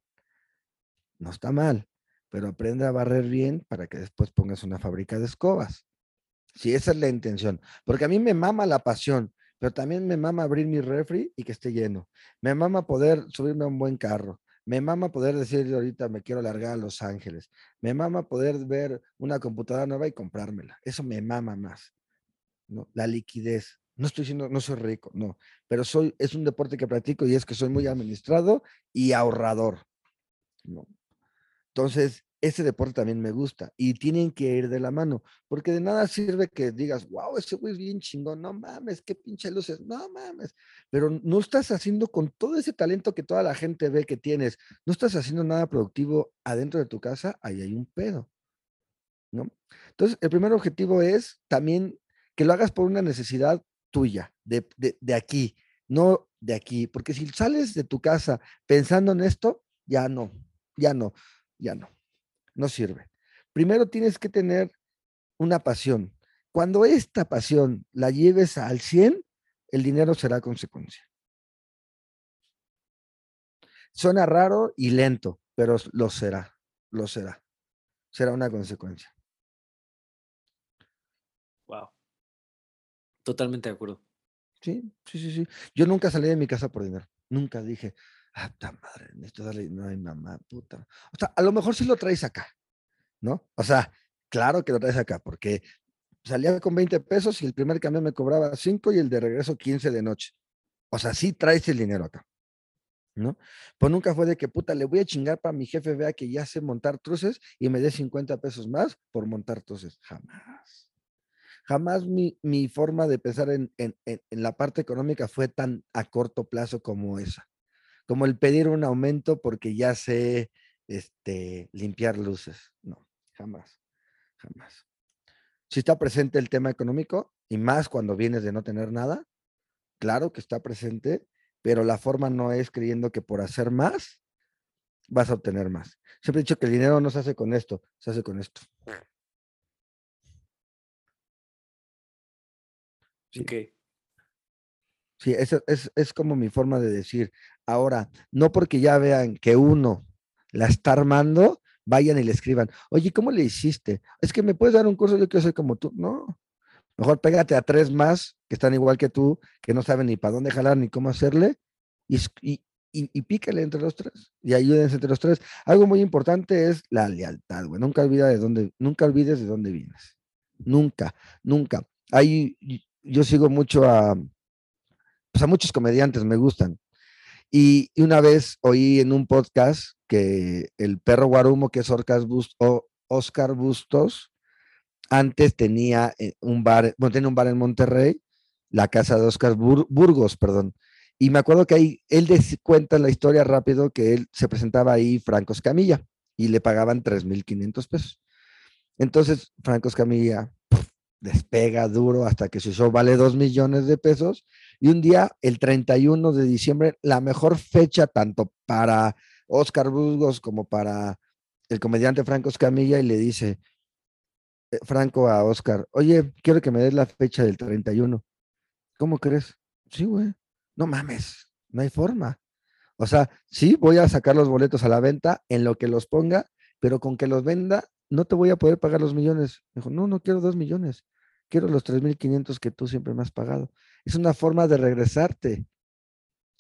no está mal, pero aprende a barrer bien para que después pongas una fábrica de escobas. Si esa es la intención, porque a mí me mama la pasión, pero también me mama abrir mi refri y que esté lleno. Me mama poder subirme a un buen carro. Me mama poder decir ahorita me quiero largar a Los Ángeles. Me mama poder ver una computadora nueva y comprármela. Eso me mama más. ¿no? La liquidez. No estoy diciendo, no soy rico, no, pero soy, es un deporte que practico y es que soy muy administrado y ahorrador. ¿no? Entonces, ese deporte también me gusta y tienen que ir de la mano, porque de nada sirve que digas, wow, ese güey es bien chingón, no mames, qué pinche luces, no mames, pero no estás haciendo con todo ese talento que toda la gente ve que tienes, no estás haciendo nada productivo adentro de tu casa, ahí hay un pedo, ¿no? Entonces, el primer objetivo es también que lo hagas por una necesidad tuya, de, de, aquí, no de aquí, porque si sales de tu casa pensando en esto, ya no, ya no, ya no, no sirve. Primero tienes que tener una pasión. Cuando esta pasión la lleves al 100, el dinero será consecuencia. Suena raro y lento, pero lo será, lo será. Será una consecuencia. Totalmente de acuerdo. Sí, sí, sí, sí. Yo nunca salí de mi casa por dinero. Nunca dije, ah, puta madre, necesito darle dinero a mi mamá, puta. O sea, a lo mejor sí lo traes acá, ¿no? O sea, claro que lo traes acá, porque salía con 20 pesos y el primer camión me cobraba 5 y el de regreso 15 de noche. O sea, sí traes el dinero acá, ¿no? Pues nunca fue de que, puta, le voy a chingar para mi jefe vea que ya sé montar truces y me dé 50 pesos más por montar truces. Jamás jamás mi, forma de pensar en, la parte económica fue tan a corto plazo como esa, como el pedir un aumento porque ya sé este, limpiar luces. No, jamás, jamás. Si está presente el tema económico, y más cuando vienes de no tener nada, claro que está presente, pero la forma no es creyendo que por hacer más vas a obtener más. Siempre he dicho que el dinero no se hace con esto, se hace con esto. Sí. Sí, eso es, es como mi forma de decir. Ahora, no porque ya vean que uno la está armando, vayan y le escriban, oye, ¿cómo le hiciste? Es que me puedes dar un curso, yo quiero ser como tú. No, Mejor pégate a tres más que están igual que tú, que no saben ni para dónde jalar ni cómo hacerle, y, y, y, pícale entre los tres y ayúdense entre los tres. Algo muy importante es la lealtad, güey. Nunca olvides de dónde, nunca olvides de dónde vienes. Nunca, nunca. Ahí yo sigo mucho a, pues a muchos comediantes, me gustan. Y, una vez oí en un podcast que el perro Guarumo, que es Oscar Bustos, antes tenía eh, un bar, tenía un bar en Monterrey, la casa de Oscar Burgos, perdón. Y me acuerdo que ahí él cuenta la historia rápido que él se presentaba ahí Franco Escamilla y le pagaban 3.500 pesos. Entonces, Franco Escamilla despega duro hasta que su show vale 2 millones de pesos. Y un día, el 31 de diciembre, la mejor fecha tanto para Oscar Burgos como para el comediante Franco Escamilla, y le dice, eh, Franco a Oscar, oye, quiero que me des la fecha del 31. ¿Cómo crees? Sí, güey. No mames, no hay forma. O sea, sí, voy a sacar los boletos a la venta en lo que los ponga, pero con que los venda, no te voy a poder pagar los millones. Me dijo, no, no quiero dos millones, quiero los 3.500 que tú siempre me has pagado. Es una forma de regresarte.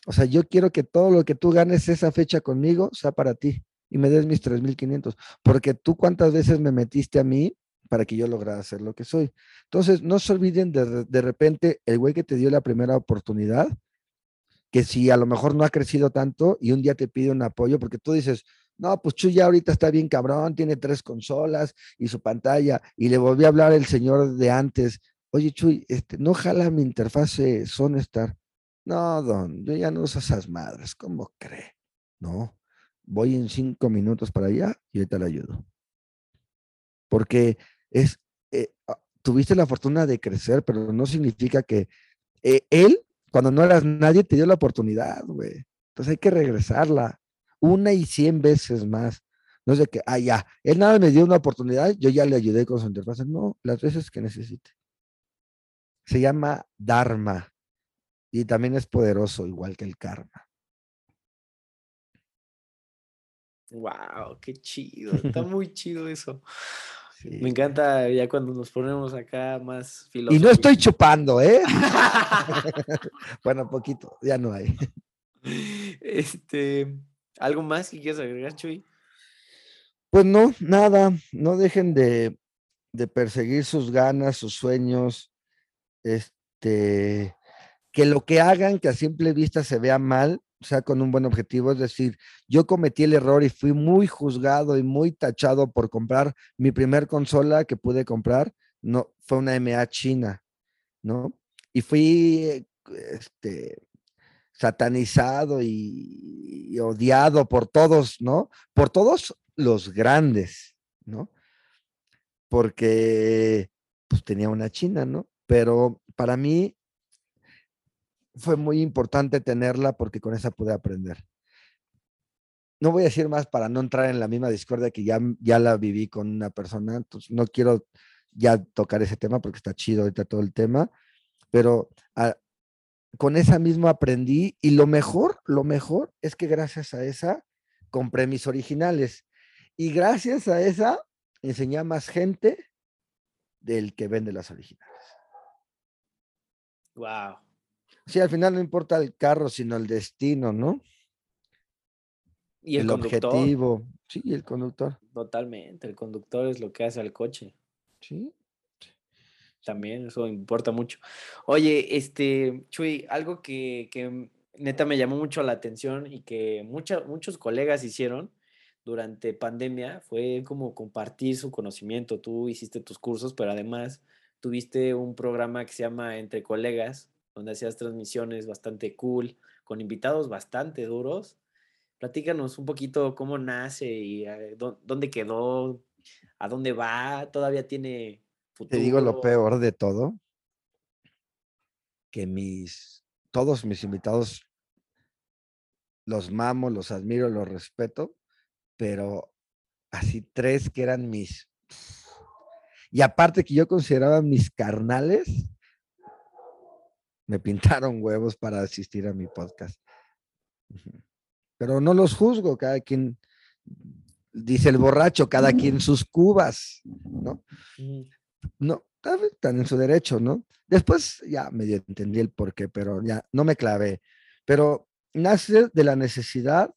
O sea, yo quiero que todo lo que tú ganes esa fecha conmigo sea para ti y me des mis 3.500, porque tú cuántas veces me metiste a mí para que yo lograra ser lo que soy. Entonces, no se olviden de, de repente el güey que te dio la primera oportunidad, que si a lo mejor no ha crecido tanto y un día te pide un apoyo, porque tú dices, no, pues Chuy ya ahorita está bien cabrón, tiene tres consolas y su pantalla, y le volví a hablar el señor de antes, oye Chuy, este, no jala mi interfase Sonestar. No, don, yo ya no uso esas madres, ¿cómo cree? No, voy en cinco minutos para allá y ahorita le ayudo. Porque es, eh, ah, tuviste la fortuna de crecer, pero no significa que eh, él cuando no eras nadie, te dio la oportunidad, güey. Entonces hay que regresarla una y cien veces más. No de que, ah, ya, él nada me dio una oportunidad, yo ya le ayudé con su interfaz. No, las veces que necesite. Se llama Dharma y también es poderoso, igual que el karma. Wow, qué chido, está muy chido eso. Me encanta ya cuando nos ponemos acá más filosóficos. Y no estoy chupando, ¿eh? bueno, poquito, ya no hay. Este, ¿algo más que quieras agregar, Chuy? Pues no, nada, no dejen de, de perseguir sus ganas, sus sueños, este, que lo que hagan, que a simple vista se vea mal, sea con un buen objetivo. Es decir, yo cometí el error y fui muy juzgado y muy tachado por comprar mi primer consola que pude comprar. No, fue una MA china, ¿no? Y fui este, satanizado y, odiado por todos, ¿no? Por todos los grandes, ¿no? Porque pues tenía una china, ¿no? Pero para mí fue muy importante tenerla porque con esa pude aprender. No voy a decir más para no entrar en la misma discordia que ya, ya la viví con una persona, entonces no quiero ya tocar ese tema porque está chido ahorita todo el tema, pero ah, con esa misma aprendí y lo mejor, lo mejor es que gracias a esa compré mis originales y gracias a esa enseñé a más gente del que vende las originales. Wow. Sí, al final no importa el carro, sino el destino, ¿no? Y el, objetivo. Sí, el conductor. Totalmente, el conductor es lo que hace al coche. Sí. También eso importa mucho. Oye, este, Chuy, algo que, que neta me llamó mucho la atención y que muchos colegas hicieron durante pandemia fue como compartir su conocimiento. Tú hiciste tus cursos, pero además tuviste un programa que se llama Entre Colegas, donde hacías transmisiones bastante cool, con invitados bastante duros. Platícanos un poquito cómo nace y eh, dónde quedó, a dónde va, todavía tiene futuro. Te digo lo peor de todo, que mis, todos mis invitados los mamo, los admiro, los respeto, pero así tres que eran mis... Y aparte que yo consideraba mis carnales, me pintaron huevos para asistir a mi podcast. Pero no los juzgo, cada quien, dice el borracho, cada quien sus cubas, ¿no? No, están en su derecho, ¿no? Después ya medio entendí el por qué, pero ya no me clavé. Pero nace de la necesidad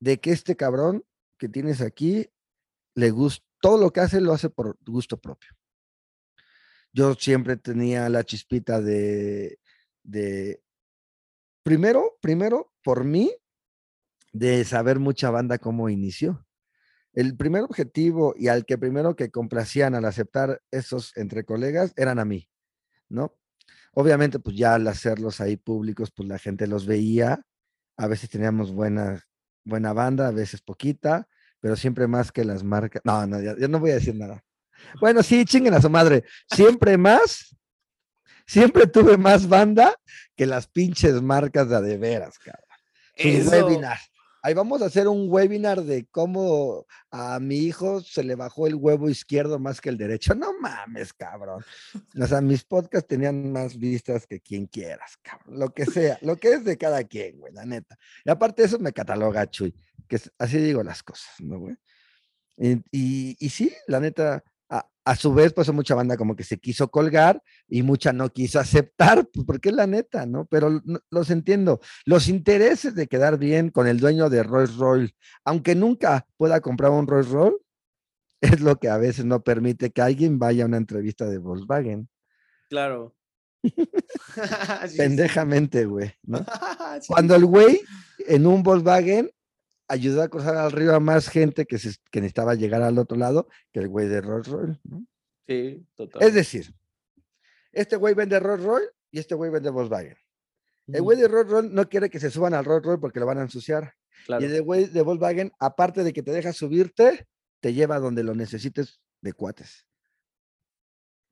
de que este cabrón que tienes aquí le gusta, todo lo que hace lo hace por gusto propio. Yo siempre tenía la chispita de, de primero, primero, por mí, de saber mucha banda cómo inició. El primer objetivo y al que primero que complacían al aceptar esos entre colegas eran a mí, ¿no? Obviamente, pues ya al hacerlos ahí públicos, pues la gente los veía. A veces teníamos buena, buena banda, a veces poquita, pero siempre más que las marcas. No, no, ya, no voy a decir nada. Bueno, sí, chinguen a su madre. Siempre más, siempre tuve más banda que las pinches marcas de, de veras, cabrón. Sus webinars. Ahí vamos a hacer un webinar de cómo a mi hijo se le bajó el huevo izquierdo más que el derecho. No mames, cabrón. O sea, mis podcasts tenían más vistas que quien quieras, cabrón. Lo que sea, lo que es de cada quien, güey, la neta. Y aparte eso me cataloga Chuy, que así digo las cosas, ¿no, güey? y, y sí, la neta, a su vez, pues mucha banda como que se quiso colgar y mucha no quiso aceptar, pues, porque es la neta, ¿no? Pero los entiendo. Los intereses de quedar bien con el dueño de Rolls Royce, aunque nunca pueda comprar un Rolls Royce, es lo que a veces no permite que alguien vaya a una entrevista de Volkswagen. Claro. Pendejamente, güey, ¿no? Cuando el güey en un Volkswagen ayudó a cruzar al río a más gente que, se, que necesitaba llegar al otro lado que el güey de Rolls Royce, ¿no? Sí, total. Es decir, este güey vende Rolls Royce y este güey vende Volkswagen. El güey de Rolls Royce no quiere que se suban al Rolls Royce porque lo van a ensuciar. Y el güey de Volkswagen, aparte de que te deja subirte, te lleva donde lo necesites de cuates.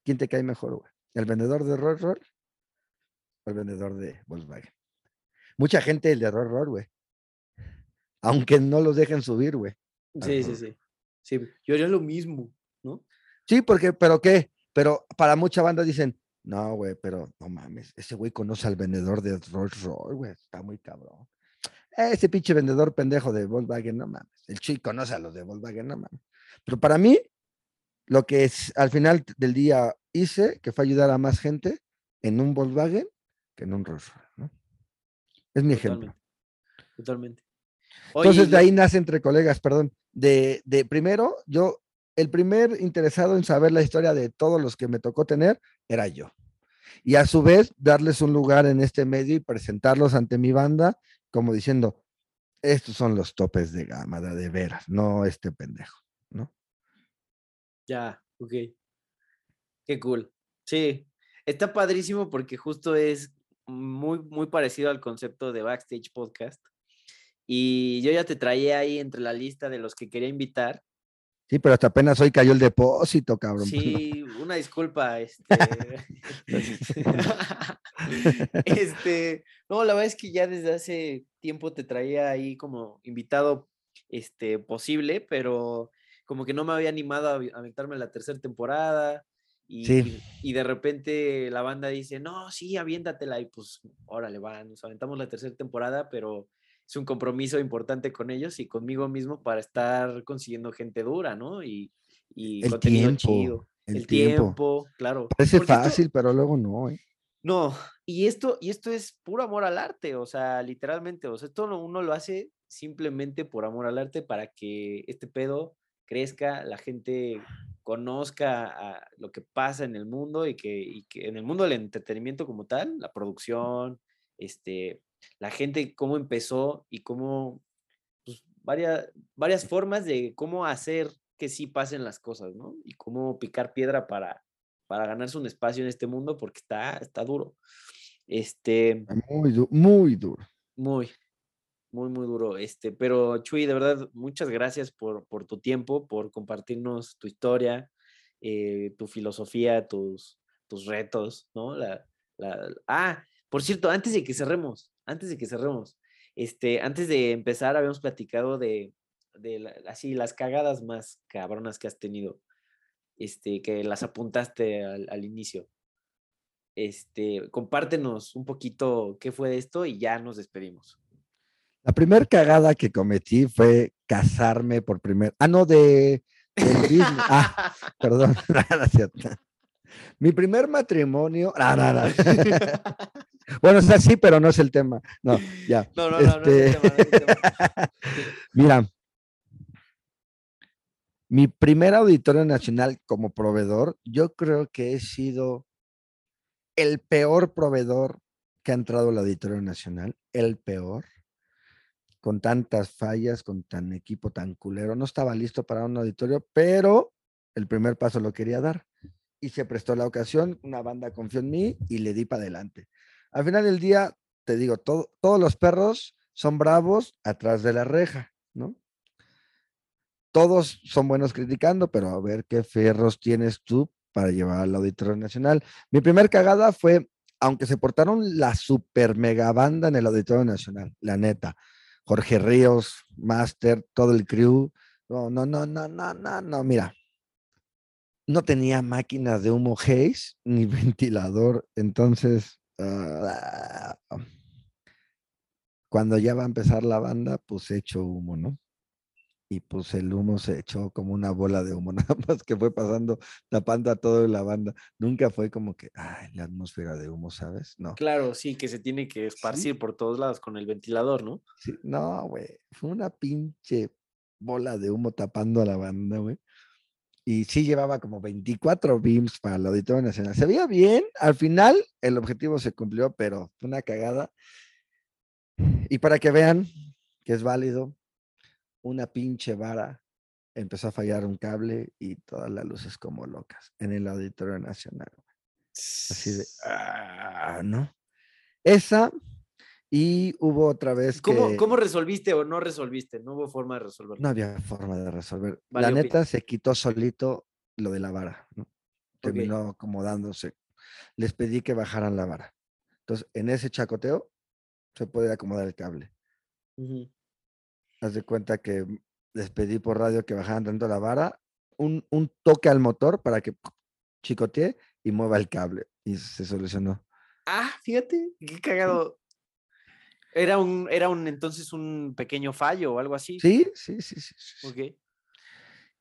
¿Quién te cae mejor, güey? ¿El vendedor de Rolls Royce o el vendedor de Volkswagen? Mucha gente el de Rolls Royce, güey aunque no los dejen subir, güey. Sí, sí, sí. Sí, yo haría lo mismo, ¿no? Sí, porque, pero qué, pero para mucha banda dicen, no, güey, pero no mames, ese güey conoce al vendedor de Rolls Royce, güey, está muy cabrón. Ese pinche vendedor pendejo de Volkswagen, no mames. El chico conoce a los de Volkswagen, no mames. Pero para mí, lo que es, al final del día hice, que fue ayudar a más gente en un Volkswagen que en un Rolls Royce, ¿no? Es mi ejemplo. Totalmente. Entonces de ahí nace entre colegas, perdón. De, de primero, yo, el primer interesado en saber la historia de todos los que me tocó tener era yo. Y a su vez, darles un lugar en este medio y presentarlos ante mi banda, como diciendo, estos son los topes de gama, de, veras, no este pendejo, ¿no? Ya, ok. Qué cool. Sí, está padrísimo porque justo es muy, muy parecido al concepto de Backstage Podcast y yo ya te traía ahí entre la lista de los que quería invitar. Sí, pero hasta apenas hoy cayó el depósito, cabrón. Sí, una disculpa, este. este, no, la verdad es que ya desde hace tiempo te traía ahí como invitado este posible, pero como que no me había animado a aventarme la tercera temporada. Y, y, de repente la banda dice, no, sí, aviéntatela. Y pues, órale, va, nos aventamos la tercera temporada, pero es un compromiso importante con ellos y conmigo mismo para estar consiguiendo gente dura, ¿no? Y, y el contenido tiempo, chido. El, tiempo. claro. Parece fácil, pero luego no, ¿eh? No, y esto, y esto es puro amor al arte, o sea, literalmente, o sea, esto uno lo hace simplemente por amor al arte para que este pedo crezca, la gente conozca lo que pasa en el mundo y que, y que en el mundo del entretenimiento como tal, la producción, este, la gente cómo empezó y cómo, pues, varias, varias formas de cómo hacer que sí pasen las cosas, ¿no? Y cómo picar piedra para, para ganarse un espacio en este mundo porque está, está duro. Este, muy, muy duro. Muy, muy, muy duro. Este, pero Chuy, de verdad, muchas gracias por, por tu tiempo, por compartirnos tu historia, eh, tu filosofía, tus, tus retos, ¿no? La, la, ah, por cierto, antes de que cerremos, antes de que cerremos, este, antes de empezar, habíamos platicado de, así las cagadas más cabronas que has tenido, este, que las apuntaste al, inicio. Este, compártenos un poquito qué fue esto y ya nos despedimos. La primera cagada que cometí fue casarme por primer, ah, no, de, Ah, perdón, nada cierto. Mi primer matrimonio. Nada, nada. bueno, es así, pero no es el tema. No, ya. No, no, no, no, es el tema, Mira, mi primer auditorio nacional como proveedor, yo creo que he sido el peor proveedor que ha entrado al auditorio nacional, el peor, con tantas fallas, con tan equipo tan culero. No estaba listo para un auditorio, pero el primer paso lo quería dar. Y se prestó la ocasión, una banda confió en mí y le di para adelante. Al final del día, te digo, todos los perros son bravos atrás de la reja, ¿no? todos son buenos criticando, pero a ver qué ferros tienes tú para llevar al Auditorio Nacional. Mi primer cagada fue, aunque se portaron la super mega banda en el Auditorio Nacional, la neta. Jorge Ríos, Master, todo el crew. No, no, no, no, no, no, mira. No tenía máquinas de humo Haze ni ventilador, entonces ah, cuando ya va a empezar la banda, pues hecho humo, ¿no? y pues el humo se echó como una bola de humo, nada más que fue pasando, tapando a toda la banda. Nunca fue como que, ay, la atmósfera de humo, ¿sabes? No. Claro, sí, que se tiene que esparcir por todos lados con el ventilador, ¿no? Sí, no, güey, fue una pinche bola de humo tapando a la banda, güey. Y sí llevaba como 24 beams para el Auditorio Nacional. Se veía bien, al final el objetivo se cumplió, pero fue una cagada. Y para que vean que es válido, una pinche vara, empezó a fallar un cable y todas las luces como locas en el Auditorio Nacional. Así de, ah, ¿no? Esa, y hubo otra vez que... ¿Cómo, resolviste o no resolviste? No hubo forma de resolver. No había forma de resolver. la neta se quitó solito lo de la vara, ¿no? Terminó acomodándose. Les pedí que bajaran la vara. Entonces, en ese chacoteo se puede acomodar el cable. Haz de cuenta que les pedí por radio que bajaran tanto la vara, un, toque al motor para que chicotee y mueva el cable. Y se solucionó. Ah, fíjate, qué cagado. Era un, era un entonces un pequeño fallo o algo así. Sí, sí, sí, sí. Ok.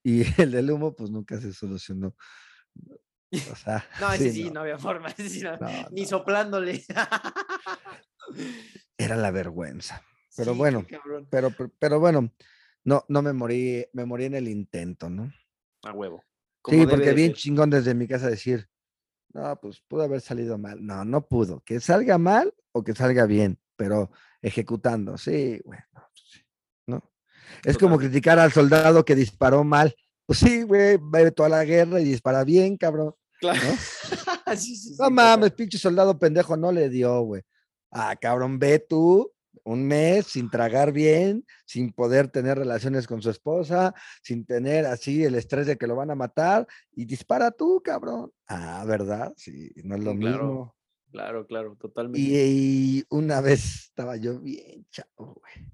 Y el del humo, pues nunca se solucionó. O sea, no, ese sí, no. había forma, ni soplándole. Era la vergüenza. Pero bueno, pero, pero, bueno, no, no me morí, me morí en el intento, ¿no? A huevo. Sí, porque bien chingón desde mi casa decir, no, pues pudo haber salido mal. No, no pudo. Que salga mal o que salga bien, pero ejecutando, sí, bueno, pues ¿no? Es como criticar al soldado que disparó mal. Pues sí, güey, va toda la guerra y dispara bien, cabrón. Claro. ¿no? no mames, pinche soldado pendejo no le dio, güey. Ah, cabrón, ve tú un mes sin tragar bien, sin poder tener relaciones con su esposa, sin tener así el estrés de que lo van a matar y dispara tú, cabrón. Ah, ¿verdad? Sí, no es lo mismo. Claro, claro, totalmente. Y, una vez estaba yo bien chavo, güey.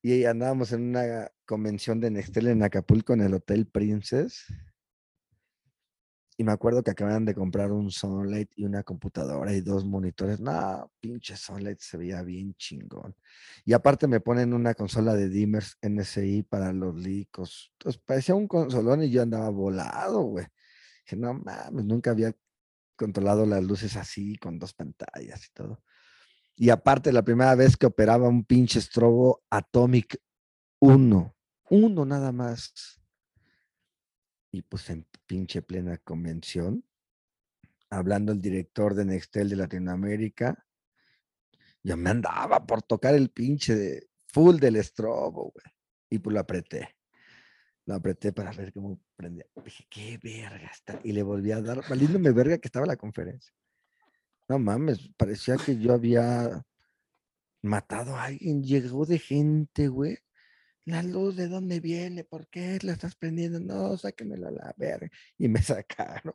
Y andábamos en una convención de Nextel en Acapulco en el Hotel Princess y me acuerdo que acaban de comprar un Sunlight y una computadora y dos monitores. No, pinche Sunlight se veía bien chingón. Y aparte me ponen una consola de dimmers NSI para los licos. Entonces parecía un consolón y yo andaba volado, güey. Dije, no mames, nunca había controlado las luces así, con dos pantallas y todo. Y aparte, la primera vez que operaba un pinche strobo Atomic 1, uno nada más y pues en pinche plena convención, hablando el director de Nextel de Latinoamérica, yo me andaba por tocar el pinche full del estrobo, güey. Y pues lo apreté. Lo apreté para ver cómo prendía. Dije, qué verga está. Y le volví a dar, valiéndome verga que estaba la conferencia. No mames, parecía que yo había matado a alguien. Llegó de gente, güey la luz de dónde viene, por qué la estás prendiendo, no, sáquemela a la verga. Y me sacaron,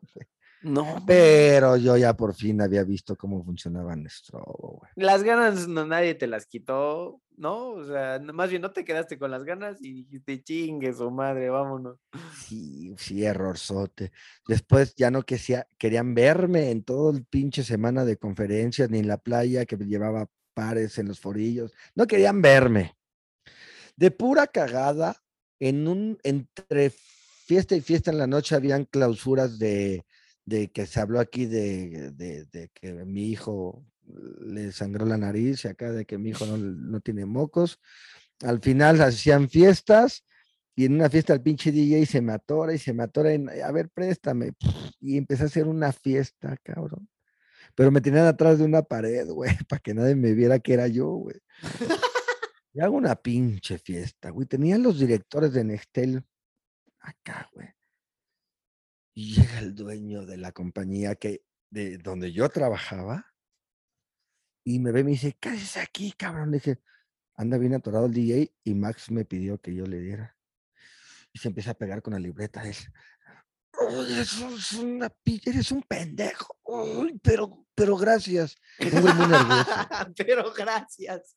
No. Pero yo ya por fin había visto cómo funcionaba nuestro, güey. Las ganas no, nadie te las quitó, ¿no? O sea, más bien no te quedaste con las ganas y dijiste, chingue su madre, vámonos. Sí, sí, errorzote. Después ya no querían verme en todo el pinche semana de conferencias, ni en la playa que llevaba pares en los forillos. No querían verme de pura cagada, en un entre fiesta y fiesta en la noche habían clausuras de, de que se habló aquí de, de, que mi hijo le sangró la nariz y acá de que mi hijo no, no tiene mocos. Al final hacían fiestas y en una fiesta el pinche DJ se me atora y se me atora en, a ver, préstame. Y empecé a hacer una fiesta, cabrón. Pero me tenían atrás de una pared, güey, para que nadie me viera que era yo, güey. Y hago una pinche fiesta, güey. Tenían los directores de Nextel acá, güey. Y llega el dueño de la compañía que, de donde yo trabajaba, y me ve y me dice, ¿qué haces aquí, cabrón? Le dije, anda bien atorado el DJ, y Max me pidió que yo le diera y se empieza a pegar con la libreta. Es, eres, una, eres un pendejo. pero, pero gracias. pero gracias.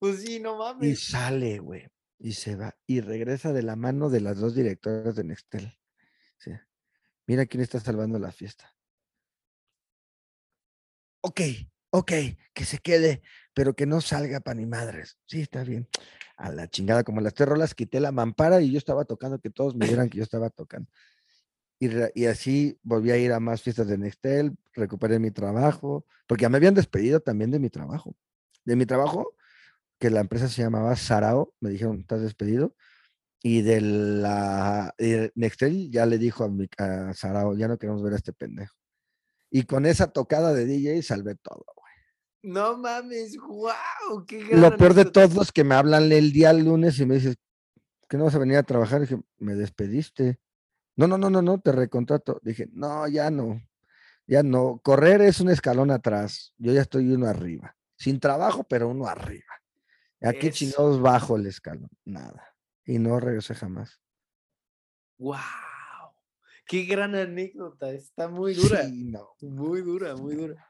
Pues sí, no mames. Y sale, güey. Y se va. Y regresa de la mano de las dos directoras de Nextel. Mira quién está salvando la fiesta. Ok, ok, que se quede, pero que no salga para ni madres. Sí, está bien a la chingada, como las tres rolas, quité la mampara y yo estaba tocando, que todos me vieran que yo estaba tocando. Y, así volví a ir a más fiestas de Nextel, recuperé mi trabajo, porque ya me habían despedido también de mi trabajo. De mi trabajo, que la empresa se llamaba Sarao, me dijeron, estás despedido. Y de la Nextel ya le dijo a, mi, a Sarao, ya no queremos ver a este pendejo. Y con esa tocada de DJ salvé todo. No mames, wow, qué Lo peor de todos es que me hablan el día lunes y me dices que no vas a venir a trabajar. dije, me despediste. No, no, no, no, no, te recontrato. Dije, no, ya no, ya no. Correr es un escalón atrás. Yo ya estoy uno arriba. Sin trabajo, pero uno arriba. Aquí chingados bajo el escalón. Nada. Y no regresé jamás. Wow. Qué gran anécdota. Está muy dura. Muy dura, muy dura.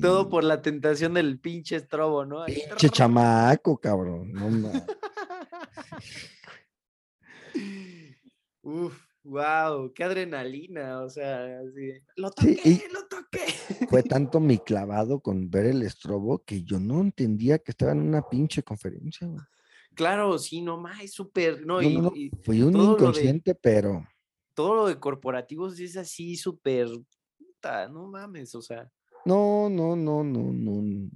Todo por la tentación del pinche estrobo, ¿no? Pinche chamaco, cabrón. Uf, wow, qué adrenalina, o sea, así, lo toqué, lo toqué. Fue tanto mi clavado con ver el estrobo que yo no entendía que estaba en una pinche conferencia. Claro, sí, no más, súper, no, fui un inconsciente, pero... Todo lo de corporativos es así, súper, no mames, o sea. No, no, no, no, no,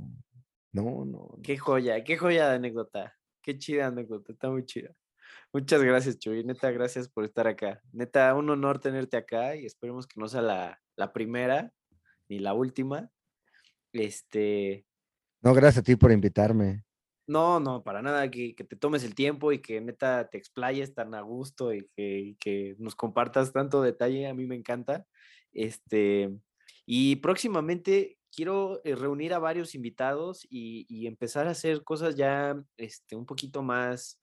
no, no. Qué joya, qué joya de anécdota. Qué chida anécdota, está muy chida. Muchas gracias, Chuy. Neta, gracias por estar acá. Neta, un honor tenerte acá y esperemos que no sea la, la primera ni la última. Este. No, gracias a ti por invitarme. No, no, para nada, que, que, te tomes el tiempo y que neta te explayes tan a gusto y que, y que nos compartas tanto detalle, a mí me encanta. Este, y próximamente quiero eh, reunir a varios invitados y, empezar a hacer cosas ya este, un poquito más,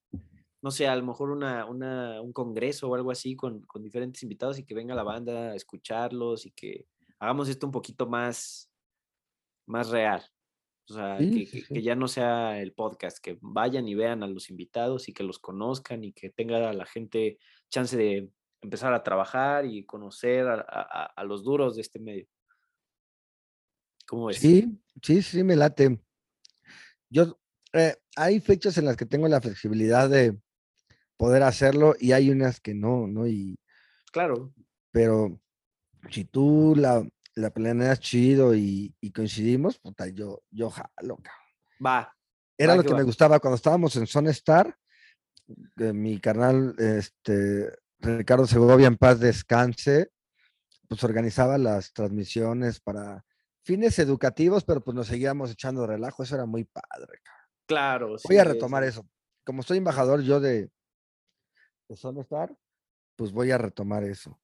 no sé, a lo mejor una, un congreso o algo así con, diferentes invitados y que venga la banda a escucharlos y que hagamos esto un poquito más, más real. O sea, que, que, ya no sea el podcast, que vayan y vean a los invitados y que los conozcan y que tenga la gente chance de empezar a trabajar y conocer a los duros de este medio. Sí, sí, sí, me late. Yo, eh, hay fechas en las que tengo la flexibilidad de poder hacerlo y hay unas que no, ¿no? Y, claro. Pero si tú la, la planeas chido y, coincidimos, puta, yo, yo jalo, Va. Era lo que, me gustaba cuando estábamos en Zone Star. mi carnal, este, Ricardo Segovia, en paz descanse, pues organizaba las transmisiones para fines educativos, pero pues nos seguíamos echando relajo, eso era muy padre. Claro. Voy a retomar eso. Como soy embajador yo de, de Star, pues voy a retomar eso.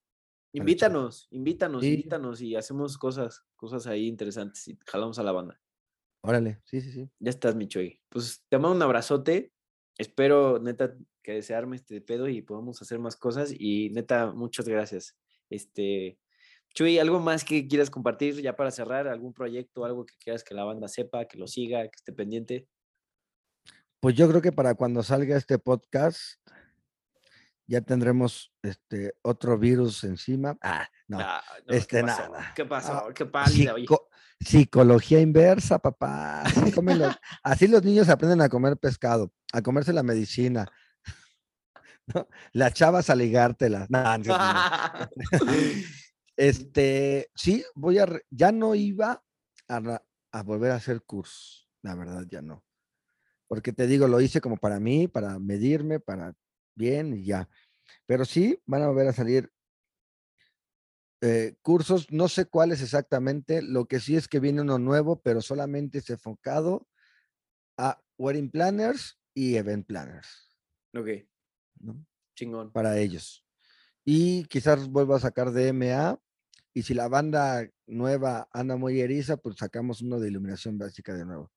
Invítanos, invítanos, invítanos y hacemos cosas, cosas ahí interesantes y jalamos a la banda. Órale, sí, sí, sí. Ya estás, mi Choy. Pues te mando un abrazote. Espero, neta, que desearme este pedo y podamos hacer más cosas. Y neta, muchas gracias. Este, Chuy, ¿algo más que quieras compartir ya para cerrar? ¿Algún proyecto, algo que quieras que la banda sepa, que lo siga, que esté pendiente? Pues yo creo que para cuando salga este podcast ya tendremos este otro virus encima. Ah, no, este nada. ¿Qué pasó? Ah, ¿Qué pálida, Psicología inversa, papá. así los niños aprenden a comer pescado, a comerse la medicina. Las chavas a ligártelas. este, sí, voy a, ya no iba a, a volver a hacer curso, la verdad, ya no. Porque te digo, lo hice como para mí, para medirme, para bien y ya. Pero sí, van a volver a salir eh, cursos, no sé cuáles exactamente, lo que sí es que viene uno nuevo, pero solamente es enfocado a wedding planners y event planners. Ok. Chingón. Para ellos. Y quizás vuelva a sacar DMA. Y si la banda nueva anda muy eriza, pues sacamos uno de iluminación básica de nuevo.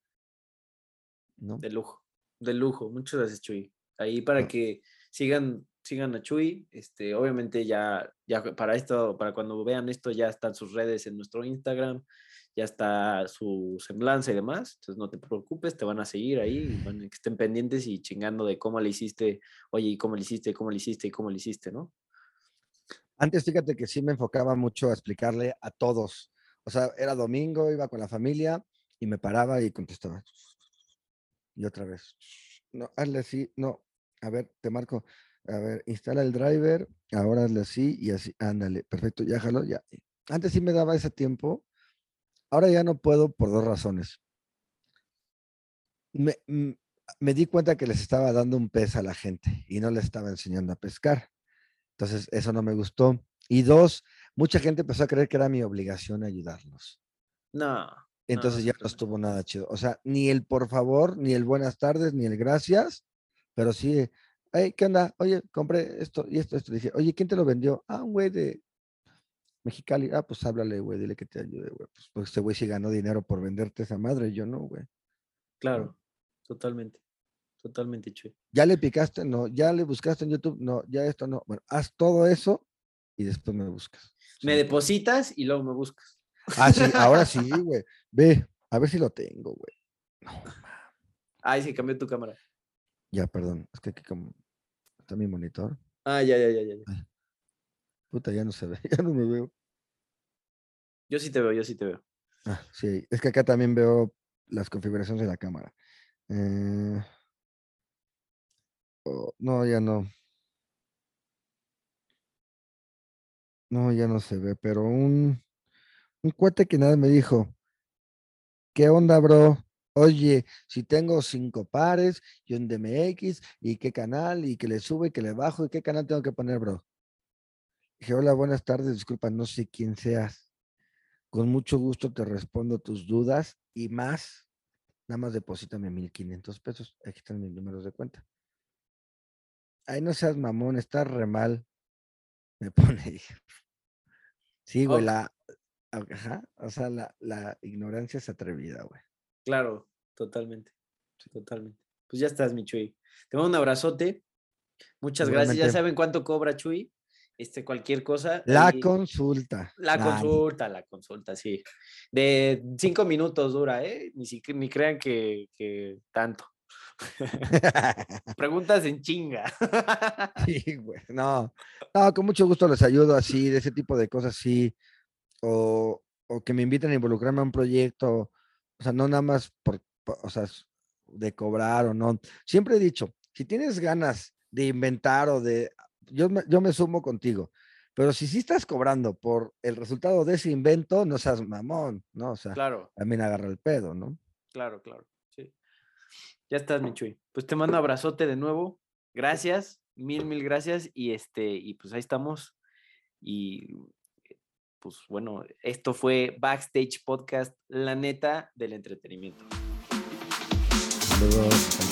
¿No? De lujo. De lujo. Muchas gracias, Chuy. Ahí para que sigan sigan a Chuy. Este, obviamente ya, ya para esto, para cuando vean esto, ya están sus redes en nuestro Instagram, ya está su semblanza y demás. Entonces no te preocupes, te van a seguir ahí, van, que estén pendientes y chingando de cómo le hiciste, oye, y cómo le hiciste, cómo le hiciste, y cómo le hiciste, ¿no? Antes, fíjate que sí me enfocaba mucho a explicarle a todos. O sea, era domingo, iba con la familia y me paraba y contestaba. Y otra vez. No, hazle así, no. A ver, te marco. A ver, instala el driver, ahora hazle así y así, ándale, perfecto, ya jalo, ya. Antes sí me daba ese tiempo, ahora ya no puedo por dos razones. Me, mm, me di cuenta que les estaba dando un pez a la gente y no les estaba enseñando a pescar. Entonces, eso no me gustó. Y dos, mucha gente empezó a creer que era mi obligación ayudarlos. No. Entonces ya no estuvo nada chido. O sea, ni el por favor, ni el buenas tardes, ni el gracias, pero sí, ¿qué onda? Oye, compré esto y esto, esto. Dije, oye, ¿quién te lo vendió? Ah, un güey de Mexicali. Ah, pues háblale, güey, dile que te ayude, güey. Pues, pues este güey sí ganó dinero por venderte esa madre, yo no, güey. Claro, totalmente. Totalmente, Chuy. Ya le picaste, no. Ya le buscaste en YouTube, no. Ya esto, no. Bueno, haz todo eso y después me buscas. Me depositas y luego me buscas. Ah, sí, ahora sí, güey. Ve, a ver si lo tengo, güey. No, Ay, sí, cambió tu cámara. Ya, perdón. Es que aquí como está mi monitor. Ah, ya, ya, ya, ya. puta, ya no se ve, ya no me veo. Yo sí te veo, yo sí te veo. Ah, sí, es que acá también veo las configuraciones de la cámara. Eh, oh, no, ya no. No, ya no se ve, pero un, un cuate que nada me dijo, ¿qué onda, bro? Oye, si tengo cinco pares y un DMX, ¿y qué canal? ¿Y que le sube, y que le bajo? ¿Y qué canal tengo que poner, bro? Dije, hola, buenas tardes, disculpa, no sé quién seas. Con mucho gusto te respondo tus dudas y más. Nada más deposítame 1500 pesos. Aquí están mis números de cuenta. Ay, no seas mamón, está re mal. Me pone. Sí, güey, la. Ajá, o sea, la, la ignorancia es atrevida, güey. Claro, totalmente, totalmente. Pues ya estás, mi Chuy. Te mando un abrazote. Muchas gracias. Ya saben cuánto cobra Chuy. Este, cualquier cosa. La consulta. La consulta, la consulta, sí. De cinco minutos dura, ¿eh? Ni, siquiera, ni crean que, que tanto. Preguntas en chinga. sí, güey. No, no, con mucho gusto les ayudo así, de ese tipo de cosas, sí. O, o que me inviten a involucrarme a un proyecto o sea, no nada más por, o sea, de cobrar o no. Siempre he dicho, si tienes ganas de inventar o de, yo me, yo me sumo contigo, pero si sí estás cobrando por el resultado de ese invento, no seas mamón, ¿no? O sea, claro. también agarra el pedo, ¿no? Claro, claro, sí. Ya estás, Michuy. Pues te mando abrazote de nuevo. Gracias, mil, mil gracias. Y este, y pues ahí estamos. Y pues bueno, esto fue Backstage Podcast, la neta del entretenimiento. Saludos.